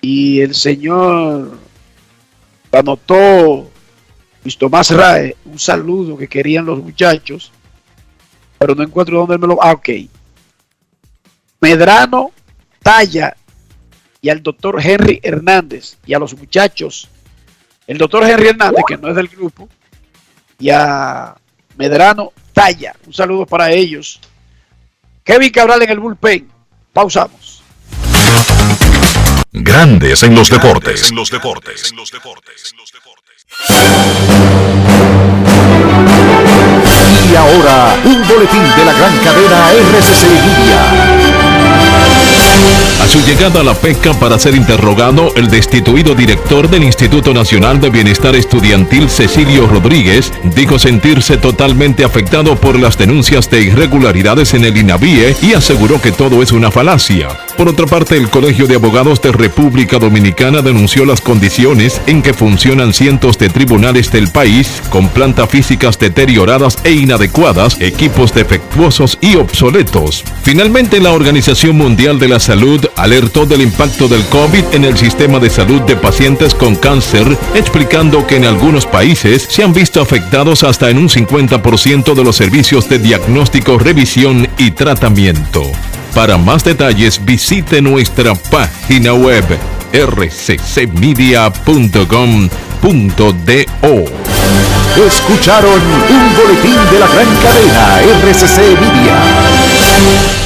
y el señor anotó Luis Tomás Rae un saludo que querían los muchachos, pero no encuentro dónde me lo. Ah, ok. Medrano, Talla y al doctor Henry Hernández y a los muchachos el doctor Henry Hernández, que no es del grupo, y a Medrano Talla. Un saludo para ellos. Kevin Cabral en el bullpen. Pausamos. Grandes en los deportes. En los deportes. Y ahora, un boletín de la gran cadena RCC Media. A su llegada a la pesca para ser interrogado, el destituido director del Instituto Nacional de Bienestar Estudiantil, Cecilio Rodríguez, dijo sentirse totalmente afectado por las denuncias de irregularidades en el INAVIE y aseguró que todo es una falacia. Por otra parte, el Colegio de Abogados de República Dominicana denunció las condiciones en que funcionan cientos de tribunales del país con plantas físicas deterioradas e inadecuadas, equipos defectuosos y obsoletos. Finalmente, la Organización Mundial de la Salud alertó del impacto del COVID en el sistema de salud de pacientes con cáncer, explicando que en algunos países se han visto afectados hasta en un 50% de los servicios de diagnóstico, revisión y tratamiento. Para más detalles visite nuestra página web rccmedia.com.do. Escucharon un boletín de la gran cadena RCC Media.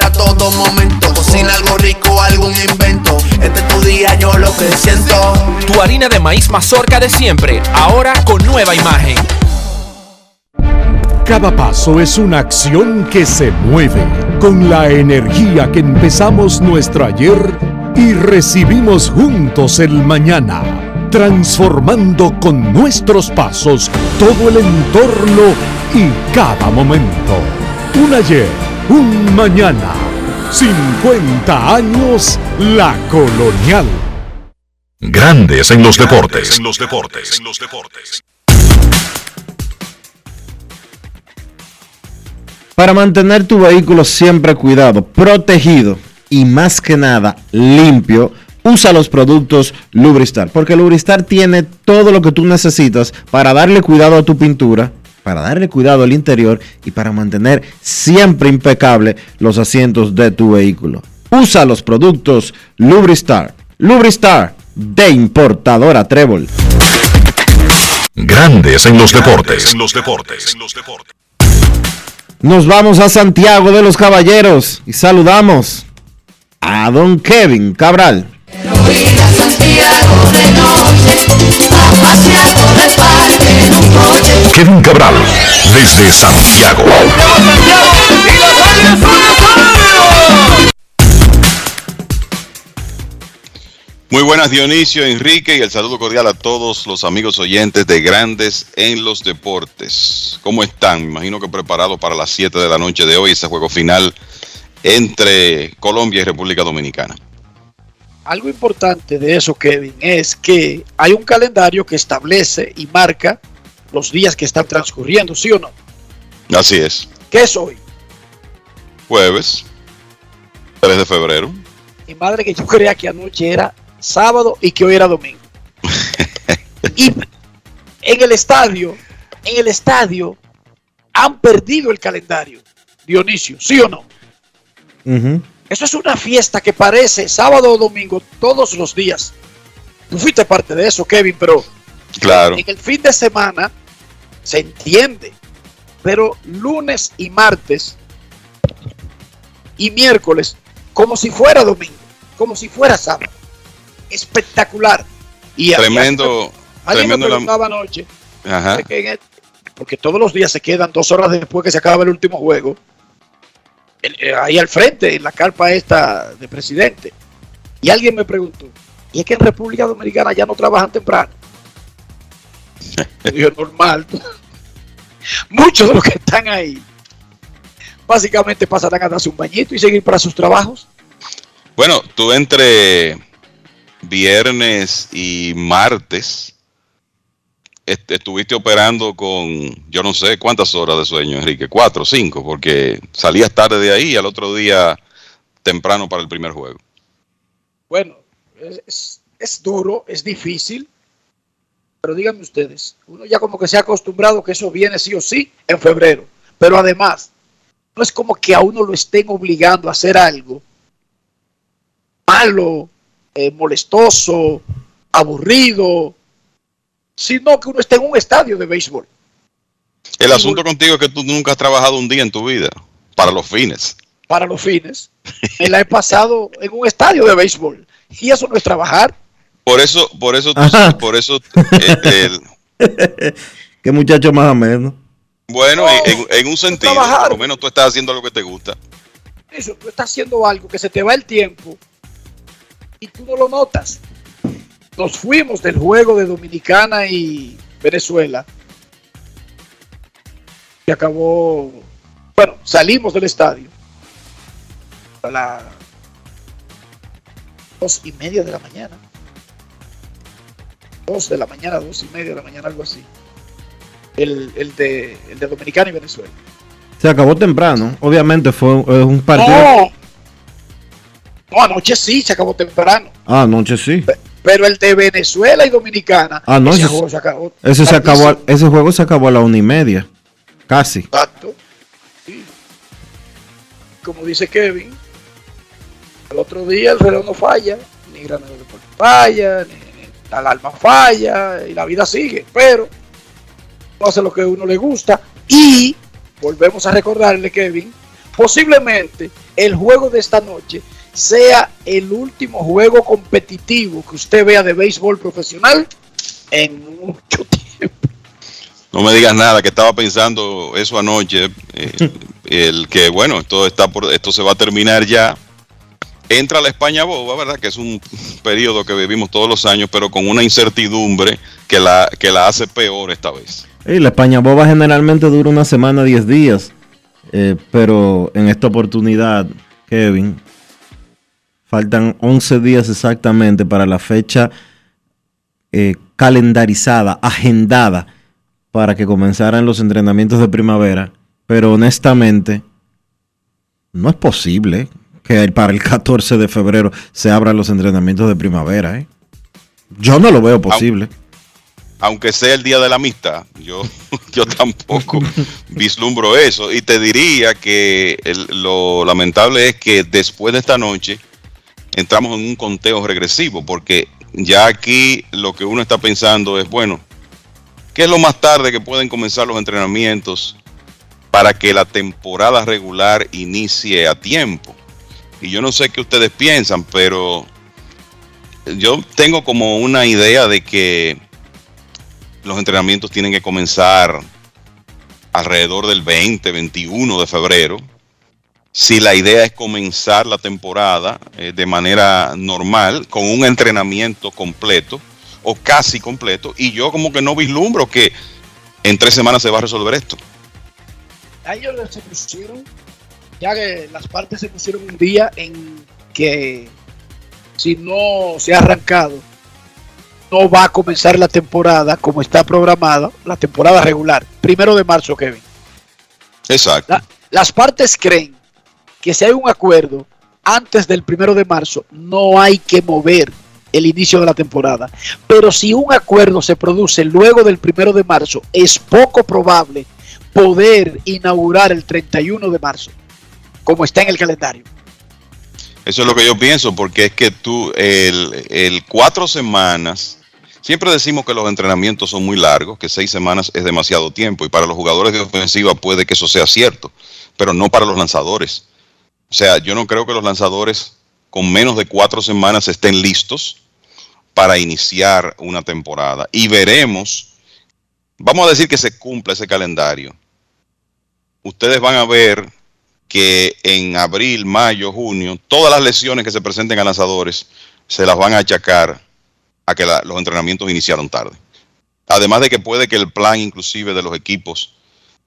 a todo momento. Cocina algo rico, algún invento. Este es tu día, yo lo que siento. Tu harina de maíz mazorca de siempre, ahora con nueva imagen. Cada paso es una acción que se mueve con la energía que empezamos nuestro ayer y recibimos juntos el mañana, transformando con nuestros pasos todo el entorno y cada momento. Un ayer, un mañana, 50 años la colonial. Grandes en los deportes. En los deportes. En los deportes. Para mantener tu vehículo siempre cuidado, protegido y más que nada limpio, usa los productos Lubristar. Porque Lubristar tiene todo lo que tú necesitas para darle cuidado a tu pintura, para darle cuidado al interior y para mantener siempre impecable los asientos de tu vehículo. Usa los productos Lubristar. Lubristar de importadora Trébol. Grandes en los deportes. En los deportes. Nos vamos a Santiago de los Caballeros y saludamos a don Kevin Cabral. Kevin Cabral, desde Santiago. Muy buenas Dionisio, Enrique y el saludo cordial a todos los amigos oyentes de Grandes en los Deportes. ¿Cómo están? Me imagino que preparados para las 7 de la noche de hoy, ese juego final entre Colombia y República Dominicana. Algo importante de eso, Kevin, es que hay un calendario que establece y marca los días que están transcurriendo, ¿sí o no? Así es. ¿Qué es hoy? Jueves, 3 de febrero. Mi madre que yo creía que anoche era sábado y que hoy era domingo. y en el estadio, en el estadio, han perdido el calendario. Dionisio, ¿sí o no? Eso es una fiesta que parece sábado o domingo todos los días. Tú fuiste parte de eso, Kevin, pero claro. en el fin de semana se entiende. Pero lunes y martes y miércoles, como si fuera domingo, como si fuera sábado. Espectacular. Y tremendo. Alguien tremendo me preguntaba anoche, Ajá. porque todos los días se quedan dos horas después que se acaba el último juego, ahí al frente, en la carpa esta de presidente. Y alguien me preguntó, ¿y es que en República Dominicana ya no trabajan temprano? Yo normal. Muchos de los que están ahí básicamente pasarán a darse un bañito y seguir para sus trabajos. Bueno, tú entre viernes y martes est- estuviste operando con yo no sé cuántas horas de sueño, Enrique, cuatro cinco, porque salías tarde de ahí y al otro día temprano para el primer juego. Bueno, es, es- es duro, es difícil, pero díganme ustedes, uno ya como que se ha acostumbrado que eso viene sí o sí en febrero, pero además, no es como que a uno lo estén obligando a hacer algo malo, eh, molestoso, aburrido, sino que uno está en un estadio de béisbol. El asunto contigo es que tú nunca has trabajado un día en tu vida para los fines. para los fines. Me la he pasado en un estadio de béisbol. Y eso no es trabajar. Por eso, por eso, tú- por eso, eh, el- Qué muchacho más o menos. bueno, en, en un sentido, por lo menos tú estás haciendo lo que te gusta. Eso, tú estás haciendo algo que se te va el tiempo y tú no lo notas. Nos fuimos del juego de Dominicana y Venezuela. Y acabó. Bueno, salimos del estadio a las dos y media de la mañana. Dos de la mañana, dos y media de la mañana, algo así. El, el de, el de Dominicana y Venezuela. Se acabó temprano. Obviamente fue un- partido. No, no, anoche sí, se acabó temprano. Ah, anoche sí. Pero el de Venezuela y Dominicana, Ah, no, ese ese- juego se acabó. Ese se acabó, tardísimo. ese juego se acabó a la una y media. Casi. Exacto. Sí. Como dice Kevin, el otro día el reloj no falla, ni Granada Deporte falla, ni, ni la alarma falla, y la vida sigue. Pero no hace lo que a uno le gusta. Y volvemos a recordarle, Kevin, posiblemente el juego de esta noche sea el último juego competitivo que usted vea de béisbol profesional en mucho tiempo. No me digas nada, que estaba pensando eso anoche. eh, el que, bueno, esto, está por, esto se va a terminar ya. Entra la España boba, ¿verdad? Que es un periodo que vivimos todos los años, pero con una incertidumbre que la, que la hace peor esta vez. Y la España boba generalmente dura una semana, 10 días. Eh, pero en esta oportunidad, Kevin, faltan 11 días exactamente para la fecha eh, calendarizada, agendada, para que comenzaran los entrenamientos de primavera. Pero honestamente, no es posible que para el 14 de febrero se abran los entrenamientos de primavera. ¿eh? Yo no lo veo posible. Aunque sea el día de la amistad, yo, yo tampoco vislumbro eso. Y te diría que el- lo lamentable es que después de esta noche entramos en un conteo regresivo, porque ya aquí lo que uno está pensando es, bueno, ¿Qué es lo más tarde que pueden comenzar los entrenamientos para que la temporada regular inicie a tiempo? Y yo no sé qué ustedes piensan, pero yo tengo como una idea de que los entrenamientos tienen que comenzar alrededor del 20, 21 de febrero. Si la idea es comenzar la temporada eh, de manera normal, con un entrenamiento completo o casi completo, y yo como que no vislumbro que en tres semanas se va a resolver esto. A ellos se pusieron, ya que las partes se pusieron un día en que si no se ha arrancado, no va a comenzar la temporada como está programada, la temporada regular, primero de marzo, Kevin. Exacto. las partes creen que si hay un acuerdo antes del primero de marzo, no hay que mover el inicio de la temporada. Pero si un acuerdo se produce luego del primero de marzo, es poco probable poder inaugurar el 31 de marzo, como está en el calendario. Eso es lo que yo pienso, porque es que tú, el, el cuatro semanas Siempre decimos que los entrenamientos son muy largos, que seis semanas es demasiado tiempo y para los jugadores de ofensiva puede que eso sea cierto, pero no para los lanzadores. O sea, yo no creo que los lanzadores con menos de cuatro semanas estén listos para iniciar una temporada. Y veremos, vamos a decir que se cumpla ese calendario. Ustedes van a ver que en abril, mayo, junio, todas las lesiones que se presenten a lanzadores se las van a achacar a que los entrenamientos iniciaron tarde. Además de que puede que el plan inclusive de los equipos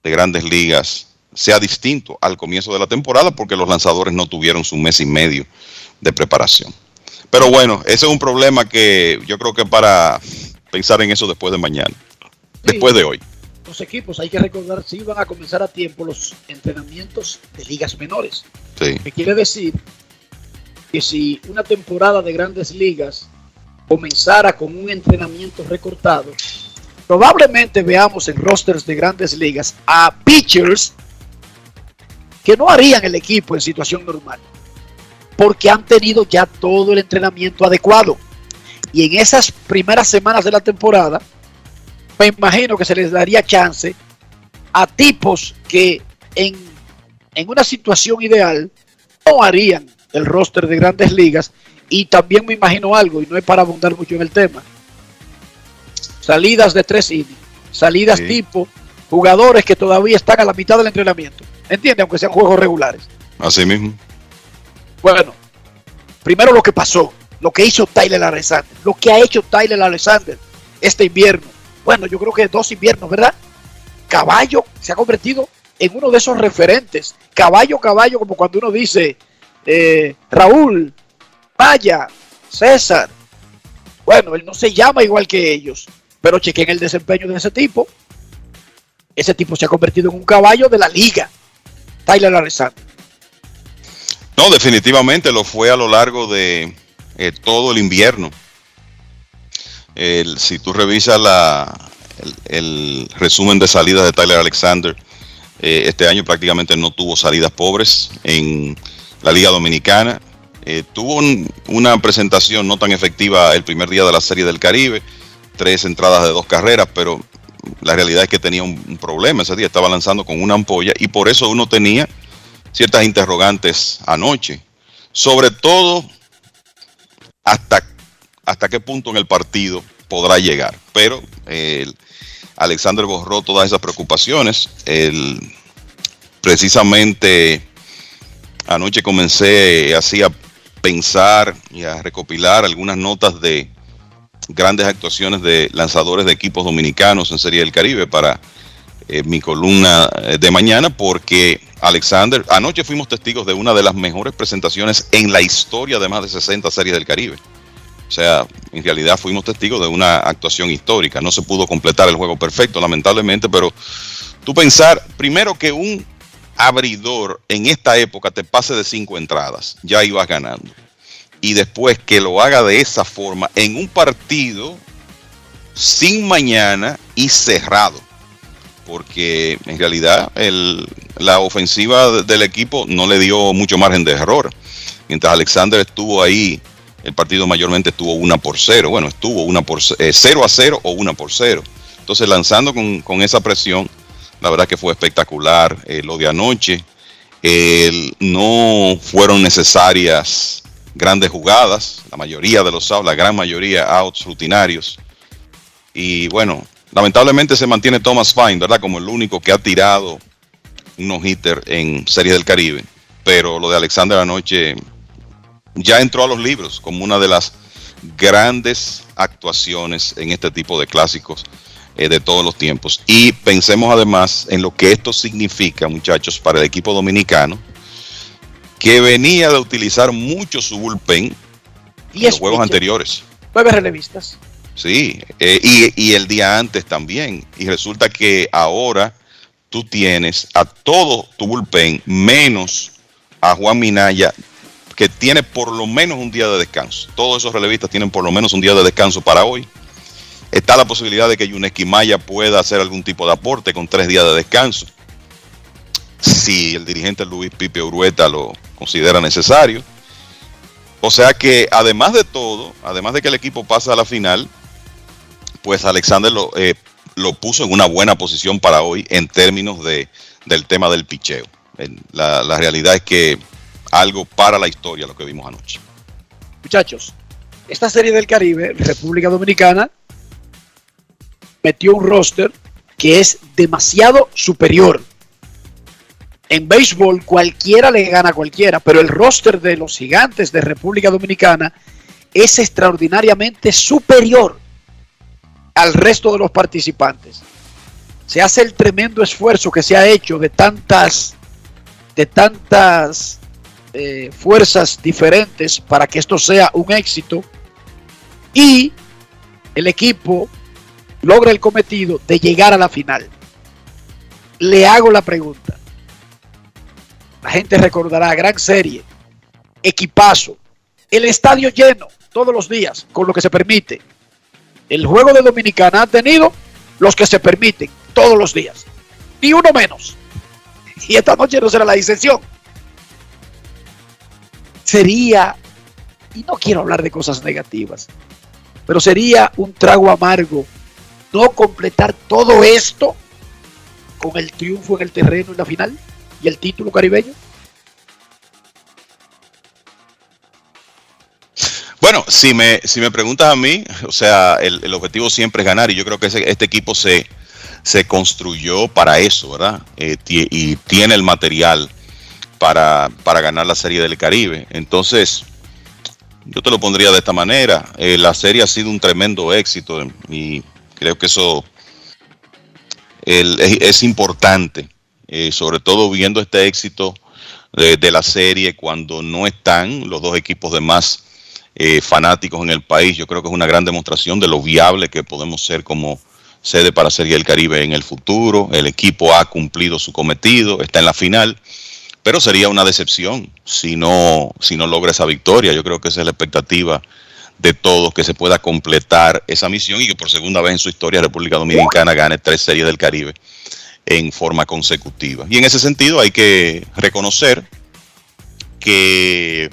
de grandes ligas sea distinto al comienzo de la temporada porque los lanzadores no tuvieron su mes y medio de preparación. Pero bueno, ese es un problema que yo creo que para pensar en eso después de mañana, después de hoy. Los equipos, hay que recordar, si van a comenzar a tiempo los entrenamientos de ligas menores. Sí. Que quiere decir que si una temporada de grandes ligas comenzara con un entrenamiento recortado, probablemente veamos en rosters de grandes ligas a pitchers que no harían el equipo en situación normal, porque han tenido ya todo el entrenamiento adecuado. Y en esas primeras semanas de la temporada, me imagino que se les daría chance a tipos que en, en una situación ideal no harían el roster de grandes ligas y también me imagino algo, y no es para abundar mucho en el tema. Salidas de tres innings, salidas tipo jugadores que todavía están a la mitad del entrenamiento. ¿Entiende? Aunque sean juegos regulares. Así mismo. Bueno, primero lo que pasó, lo que hizo Tyler Alexander, lo que ha hecho Tyler Alexander este invierno. Bueno, yo creo que dos inviernos, ¿verdad? Caballo se ha convertido en uno de esos referentes. Caballo, caballo, como cuando uno dice, eh, Raúl, Vaya, César. Bueno, él no se llama igual que ellos, pero chequen el desempeño de ese tipo. Ese tipo se ha convertido en un caballo de la liga. Tyler Alexander. No, definitivamente lo fue a lo largo de eh, todo el invierno. si tú revisas la, el, resumen de salidas de Tyler Alexander, eh, este año prácticamente no tuvo salidas pobres en la Liga Dominicana. Eh, tuvo una presentación no tan efectiva el primer día de la Serie del Caribe, tres entradas de dos carreras, pero la realidad es que tenía un, problema ese día, estaba lanzando con una ampolla y por eso uno tenía ciertas interrogantes anoche, sobre todo hasta, hasta qué punto en el partido podrá llegar, pero Alexander borró todas esas preocupaciones, precisamente anoche comencé así a pensar y a recopilar algunas notas de grandes actuaciones de lanzadores de equipos dominicanos en Serie del Caribe para eh, mi columna eh, de mañana, porque Alexander, anoche fuimos testigos de una de las mejores presentaciones en la historia de más de 60 Series del Caribe. O sea, en realidad fuimos testigos de una actuación histórica. No se pudo completar el juego perfecto, lamentablemente, pero tú pensar, primero que un abridor en esta época te pase de cinco entradas, ya ibas ganando. Y después que lo haga de esa forma en un partido sin mañana y cerrado. Porque en realidad la ofensiva del equipo no le dio mucho margen de error. Mientras Alexander estuvo ahí, el partido mayormente estuvo una por cero. Bueno, estuvo una por 0 eh, a 0 o una por cero. Entonces, lanzando con, con esa presión, la verdad que fue espectacular eh, lo de anoche. El- no fueron necesarias grandes jugadas, la mayoría de los outs, la gran mayoría outs rutinarios. Y bueno, lamentablemente se mantiene Thomas Fine, ¿verdad? Como el único que ha tirado un no-hitter en Series del Caribe. Pero lo de Alexander anoche ya entró a los libros como una de las grandes actuaciones en este tipo de clásicos eh, de todos los tiempos. Y pensemos además en lo que esto significa, muchachos, para el equipo dominicano, que venía de utilizar mucho su bullpen en los juegos anteriores. Nueve relevistas. Sí, eh, y, y el día antes también. Y resulta que ahora tú tienes a todo tu bullpen menos a Juan Minaya, que tiene por lo menos un día de descanso. Todos esos relevistas tienen por lo menos un día de descanso para hoy. Está la posibilidad de que Yuneski Maya pueda hacer algún tipo de aporte con tres días de descanso. Si el dirigente Luis Pipe Urueta lo considera necesario. O sea que además de todo, además de que el equipo pasa a la final, pues Alexander lo, eh, lo puso en una buena posición para hoy en términos de, del tema del picheo. La, la realidad es que algo para la historia lo que vimos anoche. Muchachos, esta serie del Caribe, República Dominicana, metió un roster que es demasiado superior. En béisbol cualquiera le gana a cualquiera, pero el roster de los gigantes de República Dominicana es extraordinariamente superior al resto de los participantes. Se hace el tremendo esfuerzo que se ha hecho de tantas, de tantas eh, fuerzas diferentes para que esto sea un éxito y el equipo logra el cometido de llegar a la final. Le hago la pregunta. La gente recordará, gran serie, equipazo, el estadio lleno todos los días, con lo que se permite. El juego de Dominicana ha tenido los que se permiten todos los días, ni uno menos. Y esta noche no será la excepción. Sería, y no quiero hablar de cosas negativas, pero sería un trago amargo no completar todo esto con el triunfo en el terreno en la final y el título caribeño. Bueno, si me, si me preguntas a mí, o sea, el, el objetivo siempre es ganar y yo creo que ese- este equipo se, se construyó para eso, ¿verdad? Eh, y tiene el material para, para ganar la Serie del Caribe. Entonces, yo te lo pondría de esta manera. Eh, la serie ha sido un tremendo éxito y creo que eso es importante, eh, sobre todo viendo este éxito de, la serie cuando no están los dos equipos de más eh, fanáticos en el país. Yo creo que es una gran demostración de lo viable que podemos ser como sede para Serie del Caribe en el futuro. El equipo ha cumplido su cometido, está en la final, pero sería una decepción si no, si no logra esa victoria. Yo creo que esa es la expectativa de todos, que se pueda completar esa misión y que por segunda vez en su historia República Dominicana gane tres series del Caribe en forma consecutiva. Y en ese sentido hay que reconocer que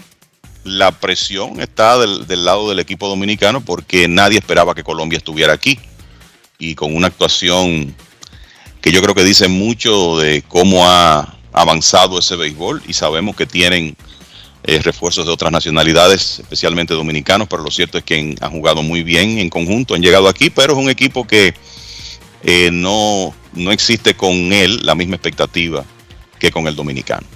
la presión está del, lado del equipo dominicano porque nadie esperaba que Colombia estuviera aquí. Y con una actuación que yo creo que dice mucho de cómo ha avanzado ese béisbol y sabemos que tienen eh, refuerzos de otras nacionalidades, especialmente dominicanos, pero lo cierto es que han, han jugado muy bien en conjunto, han llegado aquí, pero es un equipo que eh, no, no existe con él la misma expectativa que con el dominicano.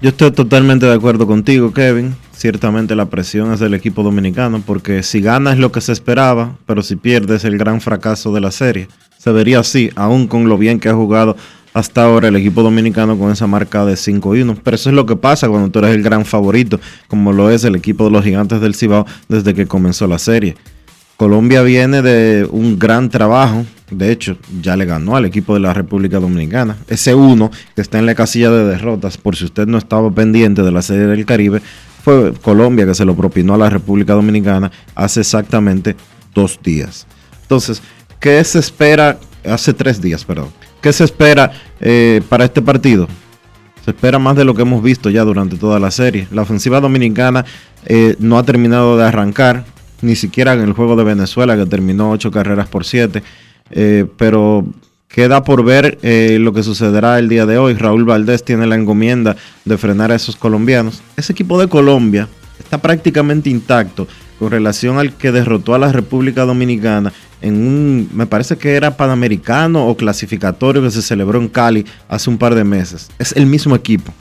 Yo estoy totalmente de acuerdo contigo, Kevin. Ciertamente la presión es del equipo dominicano, porque si gana es lo que se esperaba, pero si pierde es el gran fracaso de la serie. Se vería así, aún con lo bien que ha jugado hasta ahora el equipo dominicano con esa marca de 5 y 1. Pero eso es lo que pasa cuando tú eres el gran favorito, como lo es el equipo de los gigantes del Cibao desde que comenzó la serie. Colombia viene de un gran trabajo. De hecho, ya le ganó al equipo de la República Dominicana. Ese uno que está en la casilla de derrotas, por si usted no estaba pendiente de la serie del Caribe, fue Colombia que se lo propinó a la República Dominicana hace exactamente dos días. Entonces, ¿qué se espera? Hace tres días, perdón. ¿Qué se espera eh, para este partido? Se espera más de lo que hemos visto ya durante toda la serie. La ofensiva dominicana eh, no ha terminado de arrancar, ni siquiera en el juego de Venezuela, que terminó 8 carreras por 7. eh, pero queda por ver eh, lo que sucederá el día de hoy. Raúl Valdés tiene la encomienda de frenar a esos colombianos. Ese equipo de Colombia está prácticamente intacto con relación al que derrotó a la República Dominicana en un, me parece que era panamericano o clasificatorio que se celebró en Cali hace un par de meses. Es el mismo equipo.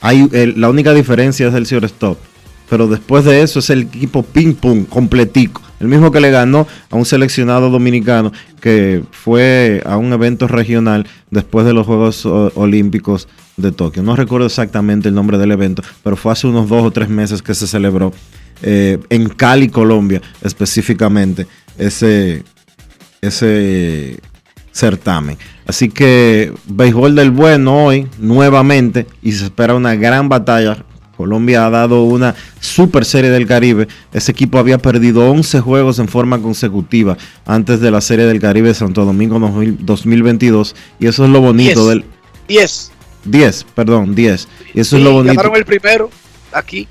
Hay, la única diferencia es el stop. Pero después de eso es el equipo ping pong completico. El mismo que le ganó a un seleccionado dominicano que fue a un evento regional después de los Juegos Olímpicos de Tokio. No recuerdo exactamente el nombre del evento, pero fue hace unos dos o tres meses que se celebró eh, en Cali, Colombia, específicamente, ese, ese certamen. Así que béisbol del bueno hoy, nuevamente, y se espera una gran batalla. Colombia ha dado una super serie del Caribe. Ese equipo había perdido 11 juegos en forma consecutiva antes de la serie del Caribe de Santo Domingo 2000 2022. Y eso es lo bonito Diez. del... 10. 10, perdón, 10. Y eso Sí, es lo bonito. Ganaron el primero aquí.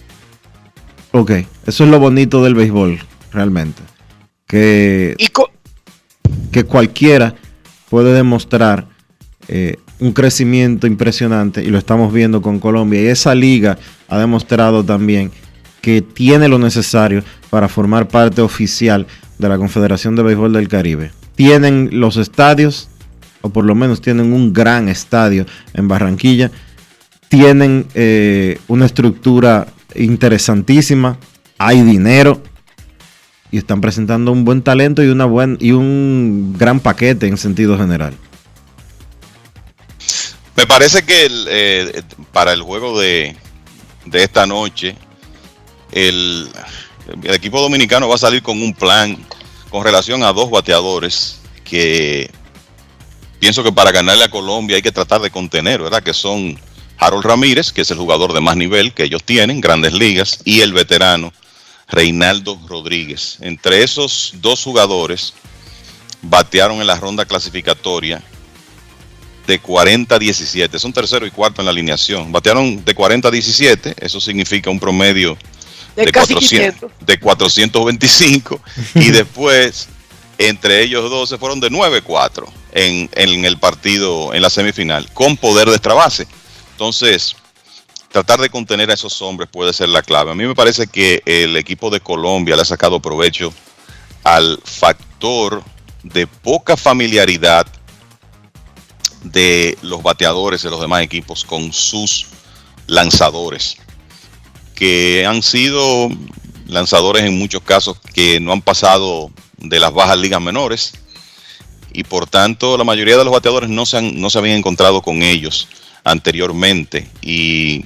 Ok, eso es lo bonito del béisbol, realmente. Que, que cualquiera puede demostrar eh, un crecimiento impresionante y lo estamos viendo con Colombia. Y esa liga ha demostrado también que tiene lo necesario para formar parte oficial de la Confederación de Béisbol del Caribe. Tienen los estadios, o por lo menos tienen un gran estadio en Barranquilla. Tienen eh, una estructura interesantísima, hay dinero y están presentando un buen talento y, una buen, y un gran paquete en sentido general. Me parece que eh, para el juego de, de esta noche, el, el equipo dominicano va a salir con un plan con relación a dos bateadores que pienso que para ganarle a Colombia hay que tratar de contener, ¿verdad? Que son Harold Ramírez, que es el jugador de más nivel que ellos tienen, grandes ligas, y el veterano Reinaldo Rodríguez. Entre esos dos jugadores batearon en la ronda clasificatoria de 40 a 17. Son tercero y cuarto en la alineación. Batearon de 40 a 17. Eso significa un promedio De de, casi 400, de 425. y después, entre ellos dos, se fueron de 9-4 en, en el partido, en la semifinal, con poder de extra base. Entonces, tratar de contener a esos hombres puede ser la clave. A mí me parece que el equipo de Colombia le ha sacado provecho al factor de poca familiaridad de los bateadores de los demás equipos con sus lanzadores, que han sido lanzadores en muchos casos que no han pasado de las bajas ligas menores y por tanto la mayoría de los bateadores no se, han- no se habían encontrado con ellos anteriormente. Y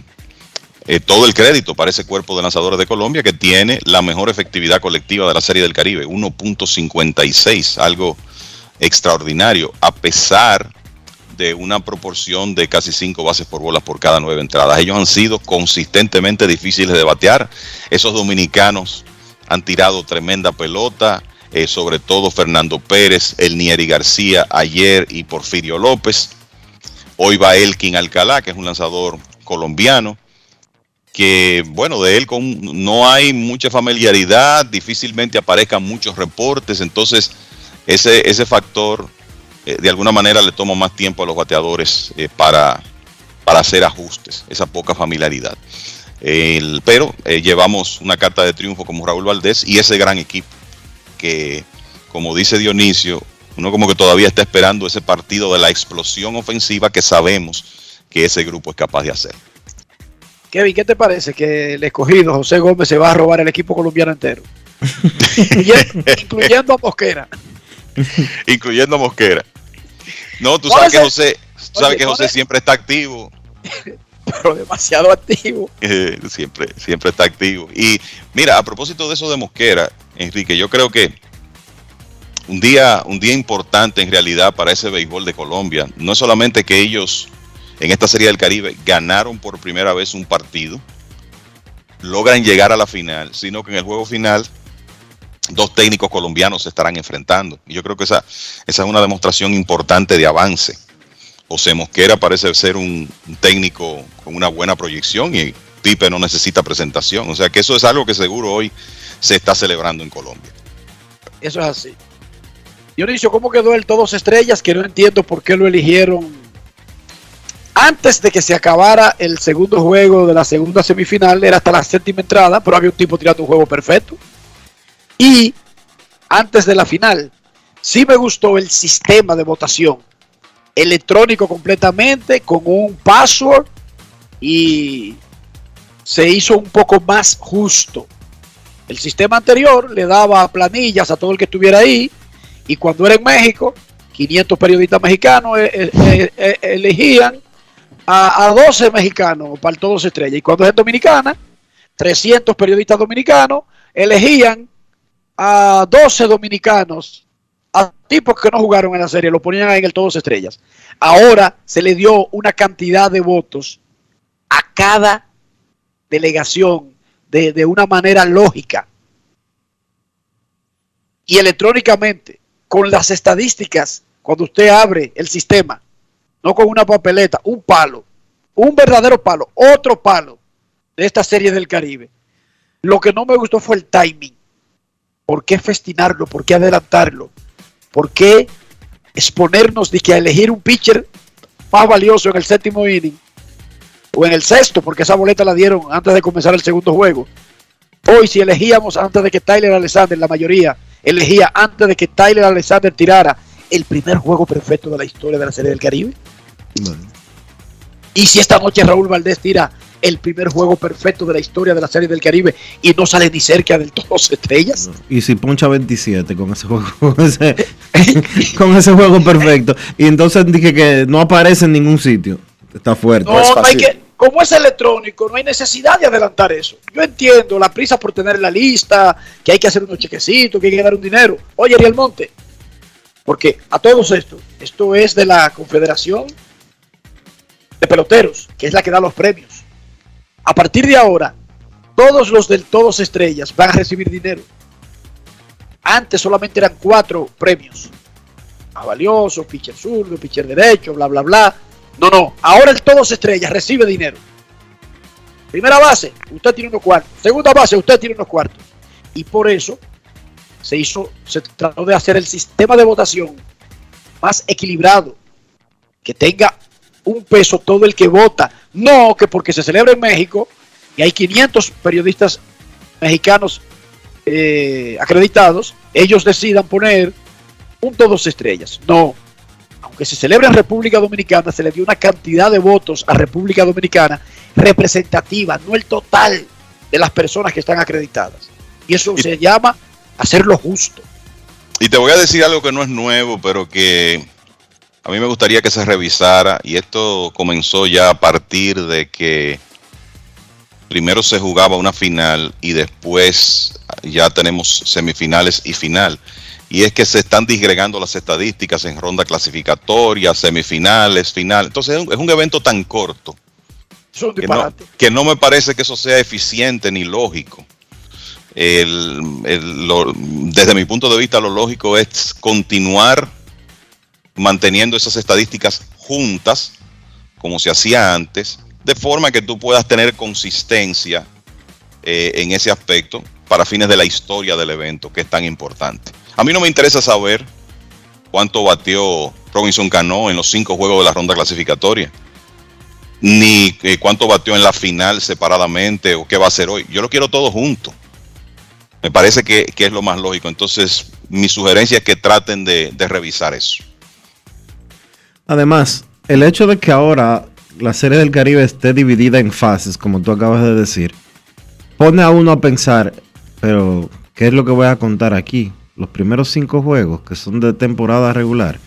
eh, todo el crédito para ese cuerpo de lanzadores de Colombia que tiene la mejor efectividad colectiva de la Serie del Caribe, 1.56, algo extraordinario, a pesar de una proporción de casi cinco bases por bolas por cada nueve entradas. Ellos han sido consistentemente difíciles de batear. Esos dominicanos han tirado tremenda pelota, eh, sobre todo Fernando Pérez, El Nieri García ayer y Porfirio López. Hoy va Elkin Alcalá, que es un lanzador colombiano, que bueno, de él con, no hay mucha familiaridad, difícilmente aparezcan muchos reportes, entonces ese, ese factor eh, de alguna manera le toma más tiempo a los bateadores eh, para, para hacer ajustes, esa poca familiaridad. El- pero eh, llevamos una carta de triunfo como Raúl Valdés y ese gran equipo que, como dice Dionisio, uno como que todavía está esperando ese partido de la explosión ofensiva que sabemos que ese grupo es capaz de hacer. Kevin, ¿qué te parece que el escogido José Gómez se va a robar el equipo colombiano entero? incluyendo, incluyendo a Mosquera. incluyendo a Mosquera. No, tú ¿Cuál sabes que José, tú sabes que ¿cuál José siempre está activo. Pero demasiado activo. Eh, siempre, siempre está activo. Y mira, a propósito de eso de Mosquera, Enrique, yo creo que un día, un día importante en realidad para ese béisbol de Colombia, no es solamente que ellos en esta serie del Caribe ganaron por primera vez un partido, logran llegar a la final, sino que en el juego final dos técnicos colombianos se estarán enfrentando. Y yo creo que esa, esa es una demostración importante de avance. José Mosquera parece ser un, técnico con una buena proyección y Pipe no necesita presentación. O sea que eso es algo que seguro hoy se está celebrando en Colombia. Eso es así. Dionisio, ¿cómo quedó el todos estrellas? Que no entiendo por qué lo eligieron antes de que se acabara el segundo juego de la segunda semifinal. Era hasta la séptima entrada, pero había un tipo tirando un juego perfecto. Y antes de la final, sí me gustó el sistema de votación. Electrónico completamente, con un password y se hizo un poco más justo. El sistema anterior le daba planillas a todo el que estuviera ahí y cuando era en México, 500 periodistas mexicanos eh, eh, eh, elegían a, a, 12 mexicanos para el Todos Estrella. Y cuando es en Dominicana, 300 periodistas dominicanos elegían a 12 dominicanos, a tipos que no jugaron en la serie, lo ponían en el Todos Estrellas. Ahora se le dio una cantidad de votos a cada delegación de, de una manera lógica y electrónicamente con las estadísticas cuando usted abre el sistema, no con una papeleta, un palo, un verdadero palo, otro palo de esta serie del Caribe. Lo que no me gustó fue el timing. ¿Por qué festinarlo? ¿Por qué adelantarlo? ¿Por qué exponernos de que a elegir un pitcher más valioso en el séptimo inning o en el sexto, porque esa boleta la dieron antes de comenzar el segundo juego? Hoy, si elegíamos antes de que Tyler Alexander, la mayoría, elegía antes de que Tyler Alexander tirara el primer juego perfecto de la historia de la Serie del Caribe. Bueno. Y si esta noche Raúl Valdés tira el primer juego perfecto de la historia de la Serie del Caribe y no sale ni cerca del todos estrellas. Y si poncha 27 con ese juego, con ese, con ese juego perfecto. Y entonces dije que no aparece en ningún sitio. Está fuerte. No, no hay que, como es electrónico, no hay necesidad de adelantar eso. Yo entiendo la prisa por tener la lista, que hay que hacer unos chequecitos, que hay que dar un dinero. Oye, Ariel Monte, porque a todos esto, esto es de la Confederación de Peloteros, que es la que da los premios. A partir de ahora, todos los del Todos Estrellas van a recibir dinero. Antes solamente eran cuatro premios. Más valioso, pitcher zurdo, pitcher derecho, bla, bla, bla. No, no. Ahora el Todos Estrellas recibe dinero. Primera base, usted tiene unos cuartos. Segunda base, usted tiene unos cuartos. Y por eso se hizo, se trató de hacer el sistema de votación más equilibrado, que tenga un peso todo el que vota, no que porque se celebra en México y hay 500 periodistas mexicanos eh, acreditados, ellos decidan poner un todos estrellas. No, aunque se celebra en República Dominicana, se le dio una cantidad de votos a República Dominicana representativa, no el total de las personas que están acreditadas. Y eso y, se llama hacerlo justo. Y te voy a decir algo que no es nuevo, pero que a mí me gustaría que se revisara, y esto comenzó ya a partir de que primero se jugaba una final y después ya tenemos semifinales y final. Y es que se están disgregando las estadísticas en ronda clasificatoria, semifinales, final. Entonces es un, es un evento tan corto que no, que no, me parece que eso sea eficiente ni lógico. El, el, lo, desde mi punto de vista, lo lógico es continuar manteniendo esas estadísticas juntas, como se hacía antes, de forma que tú puedas tener consistencia eh, en ese aspecto para fines de la historia del evento, que es tan importante. A mí no me interesa saber cuánto batió Robinson Cano en los cinco juegos de la ronda clasificatoria, ni eh, cuánto batió en la final separadamente o qué va a hacer hoy. Yo lo quiero todo junto. Me parece que, es lo más lógico. Entonces, mi sugerencia es que traten de revisar eso. Además, el hecho de que ahora la serie del Caribe esté dividida en fases, como tú acabas de decir, pone a uno a pensar, pero ¿qué es lo que voy a contar aquí? Los primeros cinco juegos que son de temporada regular.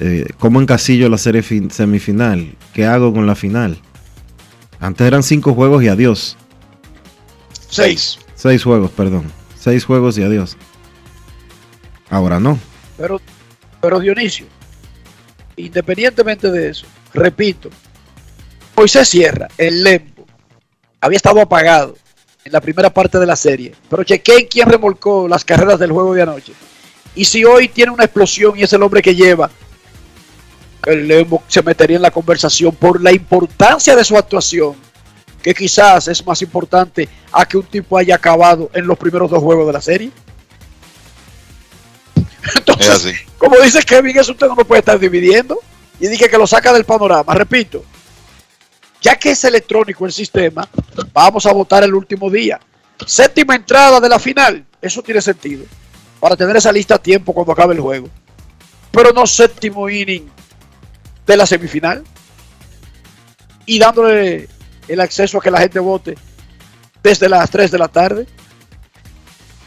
Eh, ¿Cómo encasillo la serie semifinal? ¿Qué hago con la final? Antes eran cinco juegos y adiós. Seis. Seis juegos, perdón. Seis juegos y adiós. Ahora no. Pero, pero Dionisio, independientemente de eso, repito, Moisés Sierra, el Lembo, había estado apagado en la primera parte de la serie, pero chequeen quién remolcó las carreras del juego de anoche. Y si hoy tiene una explosión y es el hombre que lleva, el Lembo se metería en la conversación por la importancia de su actuación, que quizás es más importante a que un tipo haya acabado en los primeros dos juegos de la serie. Es así. Como dice Kevin, eso usted no lo puede estar dividiendo. Y dije que lo saca del panorama. Repito, ya que es electrónico el sistema, vamos a votar el último día. Séptima entrada de la final. Eso tiene sentido. Para tener esa lista a tiempo cuando acabe el juego. Pero no séptimo inning de la semifinal. Y dándole el acceso a que la gente vote desde las 3 de la tarde.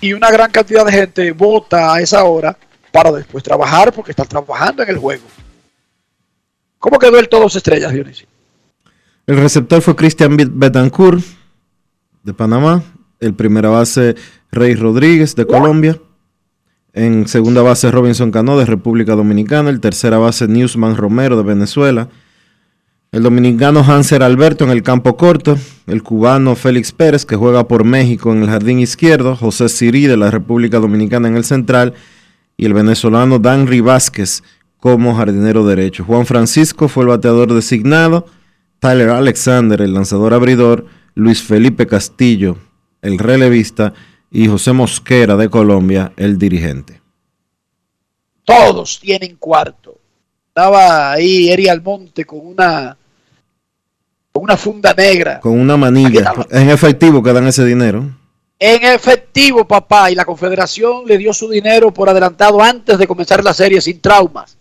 Y una gran cantidad de gente vota a esa hora para después trabajar porque están trabajando en el juego. ¿Cómo quedó el todos estrellas, Dionisio? El receptor fue Cristian Betancourt de Panamá. El primera base Rey Rodríguez de Colombia. En segunda base Robinson Cano de República Dominicana. El tercera base Newsman Romero de Venezuela. El dominicano Hanser Alberto en el campo corto. El cubano Félix Pérez que juega por México en el jardín izquierdo. José Sirí de la República Dominicana en el central. Y el venezolano Danry Vázquez como jardinero derecho. Juan Francisco fue el bateador designado. Tyler Alexander, el lanzador abridor. Luis Felipe Castillo, el relevista. Y José Mosquera de Colombia, el dirigente. Todos tienen cuarto. Estaba ahí Eri Almonte con una, con una funda negra. Con una manilla. En efectivo que dan ese dinero. En efectivo, papá. Y la Confederación le dio su dinero por adelantado antes de comenzar la serie sin traumas.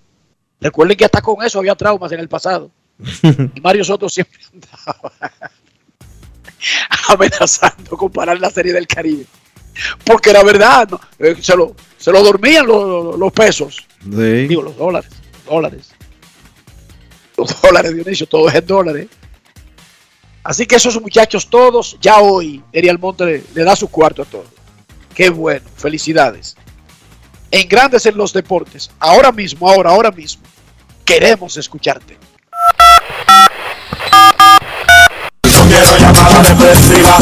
Recuerden que hasta con eso había traumas en el pasado. y Mario Soto siempre andaba amenazando con parar la serie del Caribe. Porque la verdad, no, eh, se, lo, se lo dormían los, los pesos. Sí. Digo, los dólares. Dólares. Los dólares, Dionisio, todo es en dólares. Así que esos muchachos todos, ya hoy, Erial Monte le, le da su cuarto a todos. Qué bueno, felicidades. En Grandes en los Deportes, ahora mismo, ahora, ahora mismo, queremos escucharte. No quiero llamada depresiva.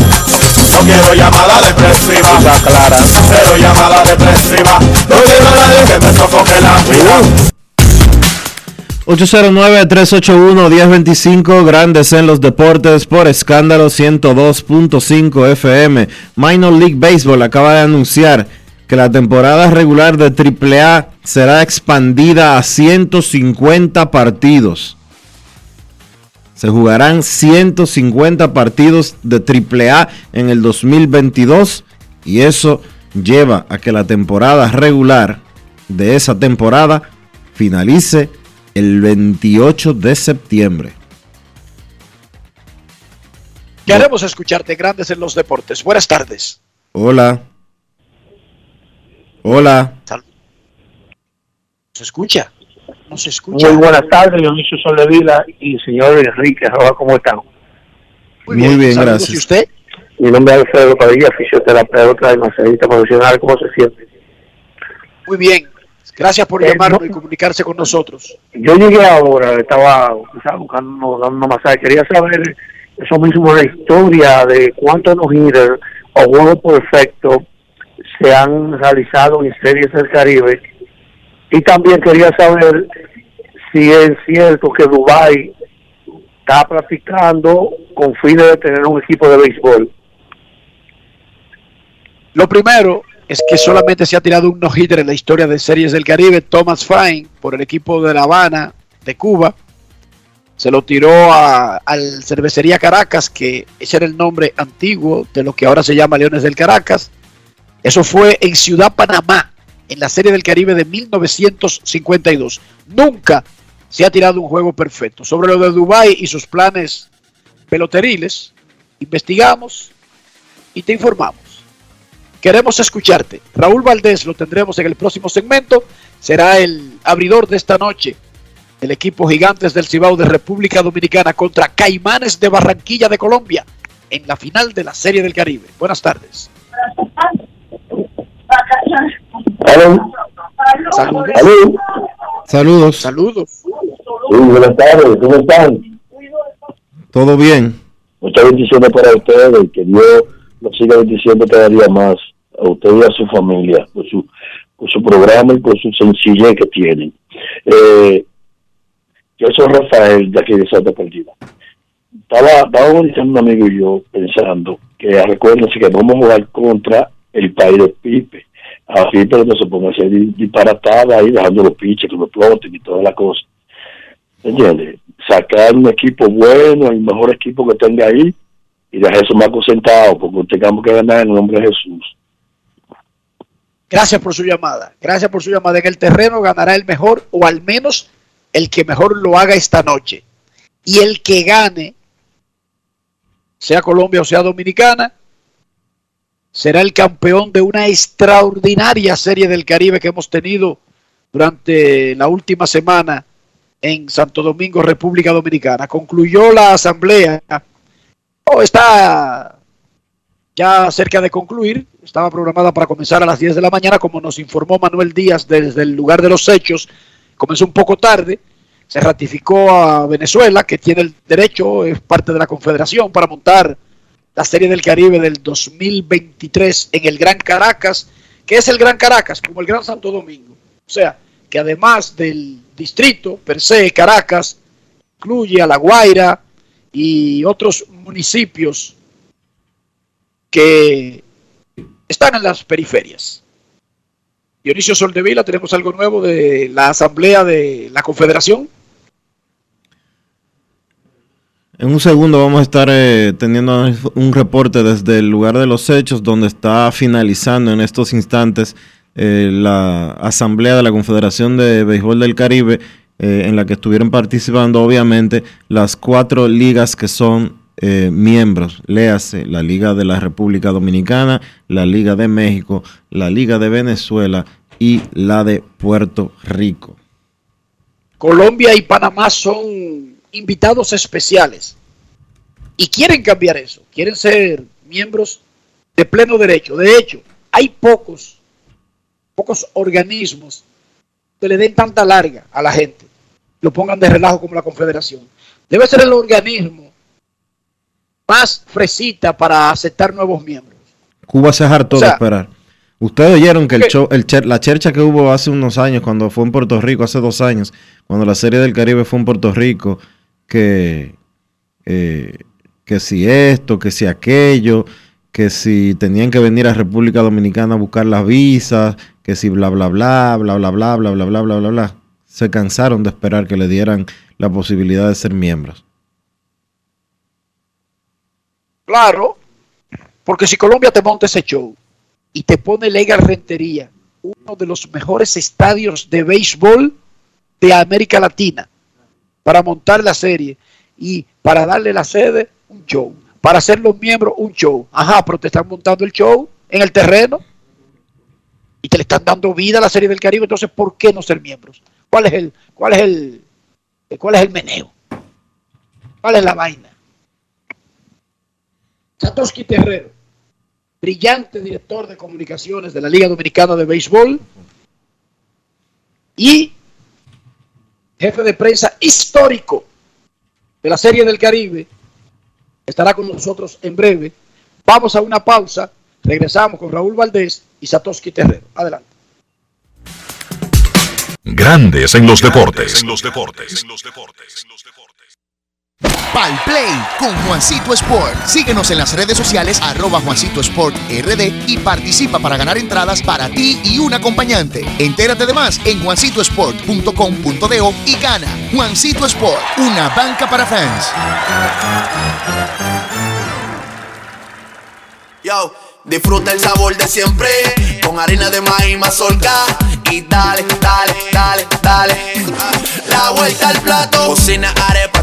No quiero llamada depresiva. clara. Cero llamada depresiva. No quiero a nadie que me sofoque la vida. 809-381-1025, Grandes en los Deportes por escándalo 102.5 FM. Minor League Baseball acaba de anunciar que la temporada regular de AAA será expandida a 150 partidos. Se jugarán 150 partidos de AAA en el 2022 y eso lleva a que la temporada regular de esa temporada finalice el 28 de septiembre. Queremos escucharte, Grandes en los Deportes. Buenas tardes. Hola. Hola. ¿Se escucha? No se escucha. Muy buenas tardes, Dionisio Soldevila y señor Enrique ¿cómo están? Muy bien, Saludos. gracias. ¿Y usted? Mi nombre es Alfredo Padilla, fisioterapeuta y masajista profesional. ¿Cómo se siente? Muy bien. Gracias por Eh, llamarnos no- y comunicarse con nosotros. Yo llegué ahora, estaba, estaba buscando dando masaje. Quería saber eso mismo, la historia de cuántos no hitters o juegos perfectos se han realizado en series del Caribe. Y también quería saber si es cierto que Dubai está practicando con fines de tener un equipo de béisbol. Lo primero es que solamente se ha tirado un no-hitter en la historia de Series del Caribe. Thomas Fine, por el equipo de La Habana, de Cuba, se lo tiró a- al Cervecería Caracas, que ese era el nombre antiguo de lo que ahora se llama Leones del Caracas. Eso fue en Ciudad Panamá, en la Serie del Caribe de 1952. Nunca se ha tirado un juego perfecto. Sobre lo de Dubái y sus planes peloteriles, investigamos y te informamos. Queremos escucharte. Raúl Valdés lo tendremos en el próximo segmento. Será el abridor de esta noche. El equipo Gigantes del Cibao de República Dominicana contra Caimanes de Barranquilla de Colombia en la final de la Serie del Caribe. Buenas tardes. Saludos. Saludos. Saludos. Sí, buenas tardes, ¿cómo están? ¿Todo bien? Muchas bendiciones para ustedes y que Dios los siga bendiciendo cada día más a ustedes y a su familia por su, por su programa y por su sencillez que tienen. Eh, yo soy Rafael de aquí de Santa Perdida. Estaba, diciendo un amigo y yo pensando que recuérdense que vamos a jugar contra el país de Pipe. Así, pero no se ponga a di- disparatada ahí, dejando los piches que lo exploten y toda la cosa. ¿Entiendes? Sacar un equipo bueno, el mejor equipo que tenga ahí, y dejar eso más concentrado, porque tengamos que ganar en el nombre de Jesús. Gracias por su llamada. Gracias por su llamada. En el terreno ganará el mejor o al menos el que mejor lo haga esta noche. Y el que gane, sea Colombia o sea Dominicana, será el campeón de una extraordinaria serie del Caribe que hemos tenido durante la última semana en Santo Domingo, República Dominicana. Concluyó la asamblea. Oh, está ya cerca de concluir. Estaba programada para comenzar a las 10 de la mañana, como nos informó Manuel Díaz desde el lugar de los hechos. Comenzó un poco tarde. Se ratificó a Venezuela, que tiene el derecho, es parte de la Confederación, para montar la Serie del Caribe del 2023 en el Gran Caracas, que es el Gran Caracas, como el Gran Santo Domingo. O sea, que además del distrito per se, Caracas, incluye a La Guaira y otros municipios que están en las periferias. Dionisio Soldevila, tenemos algo nuevo de la Asamblea de la Confederación. En un segundo vamos a estar eh, teniendo un reporte desde el lugar de los hechos donde está finalizando en estos instantes eh, la asamblea de la Confederación de Béisbol del Caribe eh, en la que estuvieron participando obviamente las cuatro ligas que son eh, miembros, léase la Liga de la República Dominicana, la Liga de México, la Liga de Venezuela y la de Puerto Rico. Colombia y Panamá son invitados especiales y quieren cambiar eso, quieren ser miembros de pleno derecho. De hecho, hay pocos, pocos organismos que le den tanta larga a la gente, lo pongan de relajo como la Confederación. Debe ser el organismo más fresita para aceptar nuevos miembros. Cuba se hartó O sea, de esperar. Ustedes oyeron que el ¿qué? show, el cher- la chercha que hubo hace unos años, cuando fue en Puerto Rico, hace dos años, cuando la Serie del Caribe fue en Puerto Rico, que, eh, que si esto, que si aquello, que si tenían que venir a República Dominicana a buscar las visas, que si bla, bla, bla, bla, bla, bla, bla, bla, bla, bla, bla, bla. Se cansaron de esperar que le dieran la posibilidad de ser miembros. Claro, porque si Colombia te monta ese show y te pone Legal Rentería, uno de los mejores estadios de béisbol de América Latina, para montar la serie y para darle la sede, un show. Para ser los miembros, un show. Ajá, pero te están montando el show en el terreno y te le están dando vida a la serie del Caribe. Entonces, ¿por qué no ser miembros? ¿Cuál es el, cuál es el, cuál es el meneo? ¿Cuál es la vaina? Satoshi Terrero, brillante director de comunicaciones de la Liga Dominicana de Béisbol y jefe de prensa histórico de la Serie del Caribe, estará con nosotros en breve. Vamos a una pausa, regresamos con Raúl Valdés y Satoshi Terrero. Adelante. Grandes en los deportes. En los deportes. Pal Play con Juancito Sport. Síguenos en las redes sociales arroba Juancito Sport RD y participa para ganar entradas para ti y un acompañante. Entérate de más en juancitosport.com.de y gana. Juancito Sport, una banca para fans. Yo, disfruta el sabor de siempre con harina de maíz mazorca y dale, dale, dale, dale. La vuelta al plato, cocina arepa,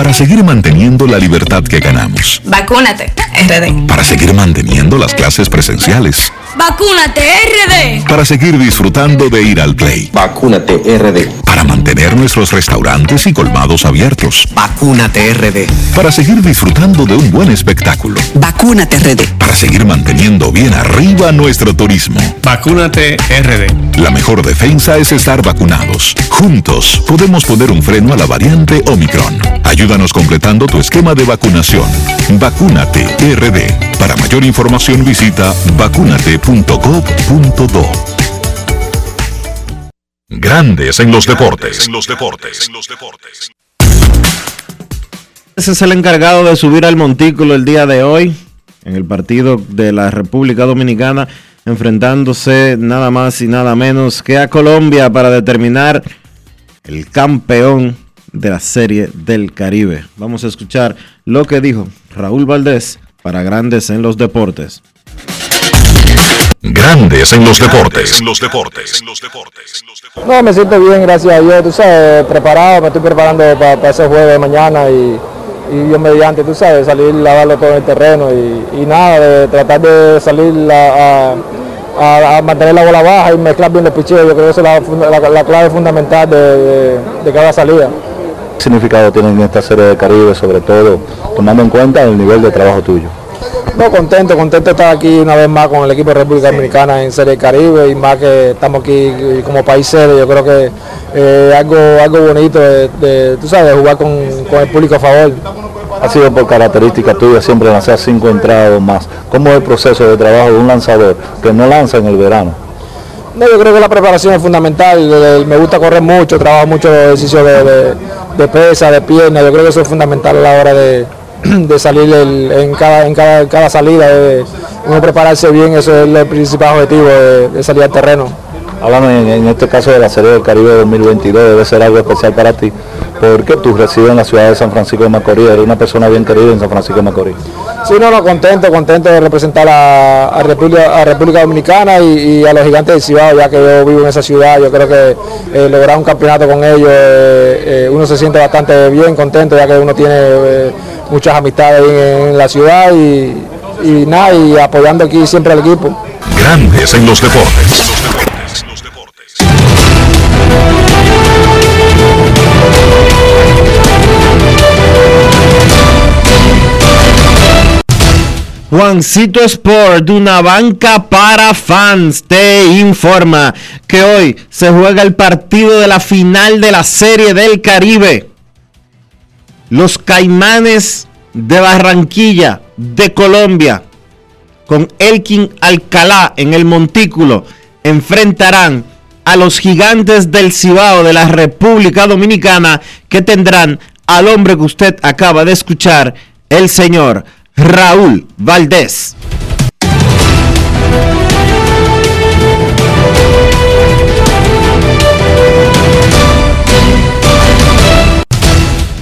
Para seguir manteniendo la libertad que ganamos. Vacúnate, RD. Para seguir manteniendo las clases presenciales. Vacúnate RD. Para seguir disfrutando de ir al play. Vacúnate RD. Para mantener nuestros restaurantes y colmados abiertos. Vacúnate RD. Para seguir disfrutando de un buen espectáculo. Vacúnate RD. Para seguir manteniendo bien arriba nuestro turismo. Vacúnate RD. La mejor defensa es estar vacunados. Juntos podemos poner un freno a la variante Omicron. Ayúdanos completando tu esquema de vacunación. Vacúnate RD. Para mayor información visita Grandes en los deportes. En los deportes. Ese es el encargado de subir al montículo el día de hoy en el partido de la República Dominicana, enfrentándose nada más y nada menos que a Colombia para determinar el campeón de la Serie del Caribe. Vamos a escuchar lo que dijo Raúl Valdés para Grandes en los Deportes. Grandes en los deportes. En los deportes. No, me siento bien, gracias a Dios, tú sabes, preparado, me estoy preparando para ese juego de mañana y, y yo mediante, tú sabes, salir a darlo todo en el terreno y, y nada, de tratar de salir a, a- a mantener la bola baja y mezclar bien los picheos, yo creo que esa es la, la- la clave fundamental de, de- de cada salida. ¿Qué significado tiene esta serie de Caribe, sobre todo tomando en cuenta el nivel de trabajo tuyo? No, contento, contento de estar aquí una vez más con el equipo de República Dominicana en Serie Caribe y más que estamos aquí como país sede, yo creo que eh, algo, algo bonito de, de, tú sabes, de jugar con, con el público a favor. Ha sido por característica tuya siempre lanzar cinco entradas o más. ¿Cómo es el proceso de trabajo de un lanzador que no lanza en el verano? No, yo creo que la preparación es fundamental, eh, me gusta correr mucho, trabajo mucho ejercicio de, de, de pesa, de pierna, yo creo que eso es fundamental a la hora de, de salir el- en, cada, en, cada, en cada salida, de uno prepararse bien, eso es el principal objetivo de, de salir al terreno. Háblame en, en este caso de la Serie del Caribe 2022, debe ser algo especial para ti, porque tú resides en la ciudad de San Francisco de Macorís, eres una persona bien querida en San Francisco de Macorís. Sí, no, no, contento, contento de representar a, a República, a República Dominicana y, y a los gigantes del Cibao, ya que yo vivo en esa ciudad, yo creo que eh, lograr un campeonato con ellos, eh, eh, uno se siente bastante bien, contento, ya que uno tiene muchas amistades en, en la ciudad y, y nada, y apoyando aquí siempre al equipo. Grandes en los deportes. Juancito Sport, una banca para fans, te informa que hoy se juega el partido de la final de la Serie del Caribe. Los Caimanes de Barranquilla, de Colombia, con Elkin Alcalá en el montículo, enfrentarán a los gigantes del Cibao de la República Dominicana que tendrán al hombre que usted acaba de escuchar, el señor Raúl Valdés.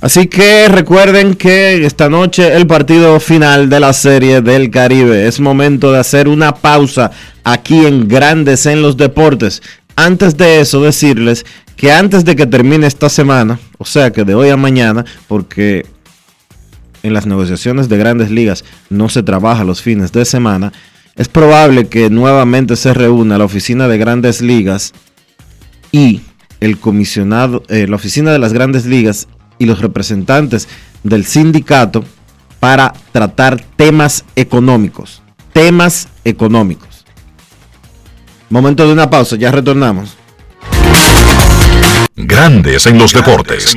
Así que recuerden que esta noche el partido final de la serie del Caribe. Es momento de hacer una pausa aquí en Grandes en los Deportes. Antes de eso decirles que antes de que termine esta semana, o sea que de hoy a mañana, porque en las negociaciones de grandes ligas no se trabaja los fines de semana, es probable que nuevamente se reúna la oficina de grandes ligas y el comisionado, eh, la oficina de las grandes ligas y los representantes del sindicato para tratar temas económicos. Temas económicos. Momento de una pausa, ya retornamos. Grandes en los deportes.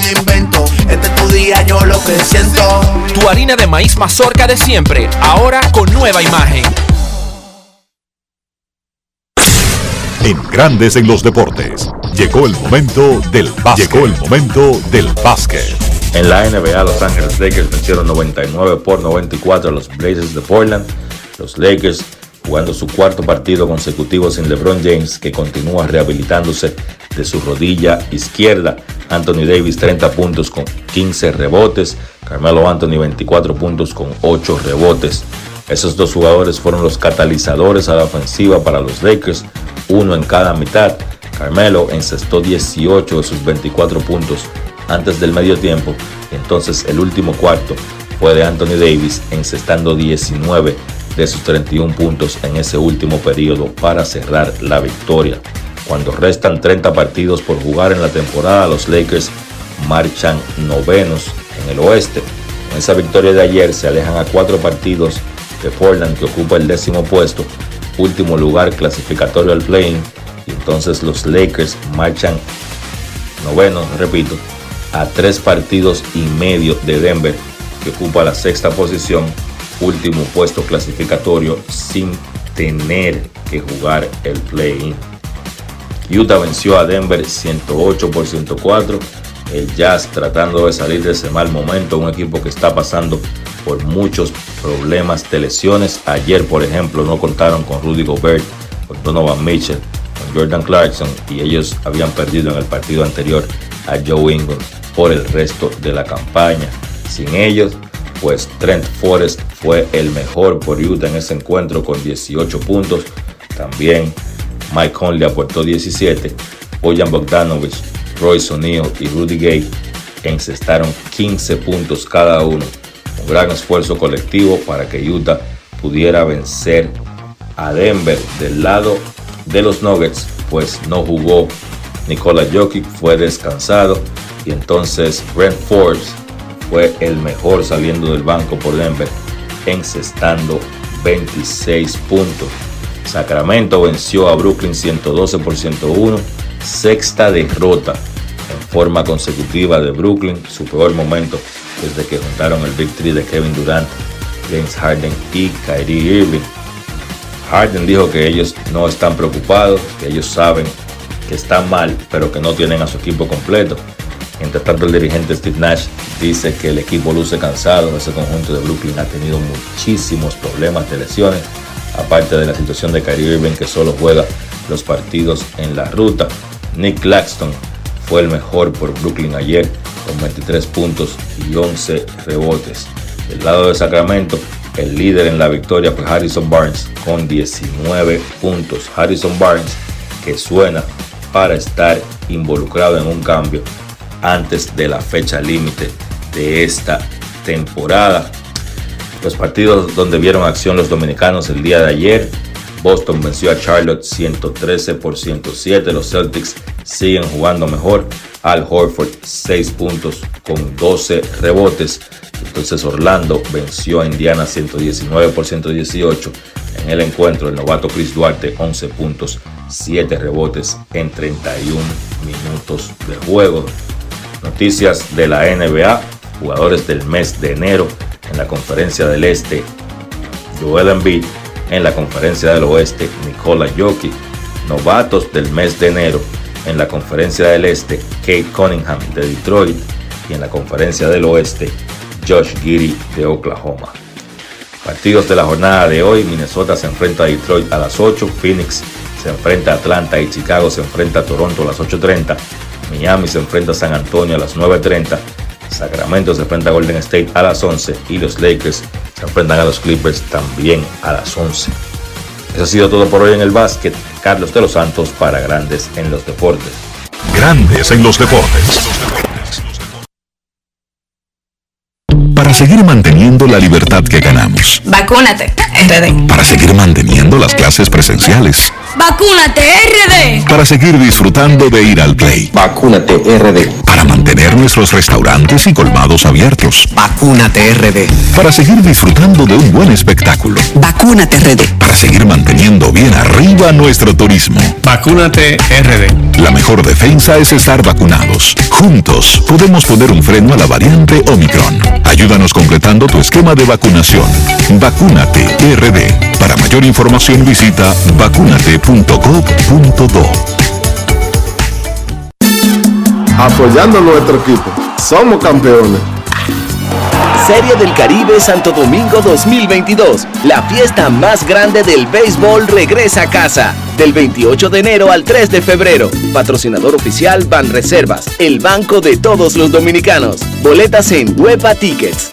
invento. Este es tu día, yo lo que siento. Tu harina de maíz mazorca de siempre, ahora con nueva imagen. En Grandes en los deportes. Llegó el momento del básquet. Llegó el momento del básquet. En la NBA, Los Ángeles Lakers vencieron 99 por 94 a los Blazers de Portland. Los Lakers jugando su cuarto partido consecutivo sin LeBron James, que continúa rehabilitándose de su rodilla izquierda. Anthony Davis 30 puntos con 15 rebotes. Carmelo Anthony 24 puntos con 8 rebotes. Esos dos jugadores fueron los catalizadores a la ofensiva para los Lakers, uno en cada mitad. Carmelo encestó 18 de sus 24 puntos antes del medio tiempo, entonces el último cuarto fue de Anthony Davis encestando 19 de sus 31 puntos en ese último periodo para cerrar la victoria. Cuando restan 30 partidos por jugar en la temporada, los Lakers marchan novenos en el oeste. Con esa victoria de ayer se alejan a cuatro partidos de Portland que ocupa el décimo puesto, último lugar clasificatorio al play y entonces los Lakers marchan novenos, repito, a tres partidos y medio de Denver que ocupa la sexta posición, último puesto clasificatorio sin tener que jugar el play-in. Utah venció a Denver 108 por 104. El Jazz tratando de salir de ese mal momento, un equipo que está pasando por muchos problemas de lesiones. Ayer, por ejemplo, no contaron con Rudy Gobert, con Donovan Mitchell, con Jordan Clarkson y ellos habían perdido en el partido anterior a Joe Ingles por el resto de la campaña. Sin ellos, pues Trent Forrest fue el mejor por Utah en ese encuentro con 18 puntos. También Mike Conley aportó 17. Bojan Bogdanovich, Royce O'Neal y Rudy Gay encestaron 15 puntos cada uno. Un gran esfuerzo colectivo para que Utah pudiera vencer a Denver del lado de los Nuggets, pues no jugó Nikola Jokic, fue descansado y entonces Brent Forbes fue el mejor saliendo del banco por Denver, encestando 26 puntos. Sacramento venció a Brooklyn 112 por 101, sexta derrota en forma consecutiva de Brooklyn, su peor momento desde que juntaron el Big Three de Kevin Durant, James Harden y Kyrie Irving. Harden dijo que ellos no están preocupados, que ellos saben que están mal, pero que no tienen a su equipo completo. Mientras tanto, el dirigente Steve Nash dice que el equipo luce cansado. Ese conjunto de Brooklyn ha tenido muchísimos problemas de lesiones, aparte de la situación de Kyrie Irving que solo juega los partidos en la ruta. Nick Claxton fue el mejor por Brooklyn ayer con 23 puntos y 11 rebotes. Del lado de Sacramento, el líder en la victoria fue Harrison Barnes con 19 puntos. Harrison Barnes que suena para estar involucrado en un cambio antes de la fecha límite de esta temporada. Los partidos donde vieron acción los dominicanos el día de ayer. Boston venció a Charlotte 113 por 107. Los Celtics siguen jugando mejor. Al Horford 6 puntos con 12 rebotes. Entonces Orlando venció a Indiana 119 por 118. En el encuentro el novato Chris Duarte 11 puntos, 7 rebotes en 31 minutos de juego. Noticias de la NBA, jugadores del mes de enero. En la conferencia del este, Joel Embiid. En la conferencia del oeste, Nikola Jokic. Novatos del mes de enero. En la conferencia del este, Kate Cunningham de Detroit. Y en la conferencia del oeste, Josh Giddy de Oklahoma. Partidos de la jornada de hoy, Minnesota se enfrenta a Detroit a las 8, Phoenix se enfrenta a Atlanta y Chicago se enfrenta a Toronto a las 8.30, Miami se enfrenta a San Antonio a las 9.30, Sacramento se enfrenta a Golden State a las 11 y los Lakers se enfrentan a los Clippers también a las 11. Eso ha sido todo por hoy en el básquet. Carlos de los Santos para Grandes en los Deportes. Grandes en los deportes. Seguir manteniendo la libertad que ganamos. Vacúnate, RD. Para seguir manteniendo las clases presenciales. Vacúnate, RD. Para seguir disfrutando de ir al play. Vacúnate RD. Para mantener nuestros restaurantes y colmados abiertos. Vacúnate RD. Para seguir disfrutando de un buen espectáculo. Vacúnate RD. Para seguir manteniendo bien arriba nuestro turismo. Vacúnate RD. La mejor defensa es estar vacunados. Juntos podemos poner un freno a la variante Omicron. Ayúdanos completando tu esquema de vacunación. Vacúnate RD. Para mayor información visita vacunate.gov.do. Apoyando nuestro equipo. Somos campeones. Serie del Caribe Santo Domingo 2022. La fiesta más grande del béisbol regresa a casa. Del 28 de enero al 3 de febrero. Patrocinador oficial Ban Reservas, el banco de todos los dominicanos. Boletas en Huepa Tickets.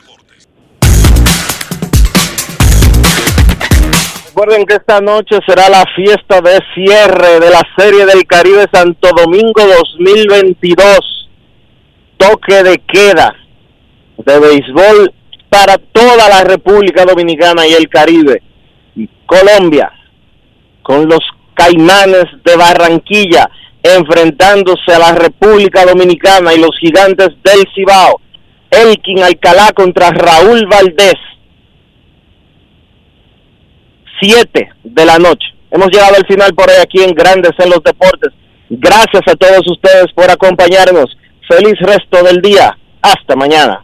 Recuerden que esta noche será la fiesta de cierre de la Serie del Caribe Santo Domingo 2022. Toque de queda de béisbol para toda la República Dominicana y el Caribe. Colombia con los Caimanes de Barranquilla enfrentándose a la República Dominicana y los Gigantes del Cibao. Elkin Alcalá contra Raúl Valdés 7 de la noche. Hemos llegado al final por hoy aquí en Grandes en los Deportes. Gracias a todos ustedes por acompañarnos. Feliz resto del día. Hasta mañana.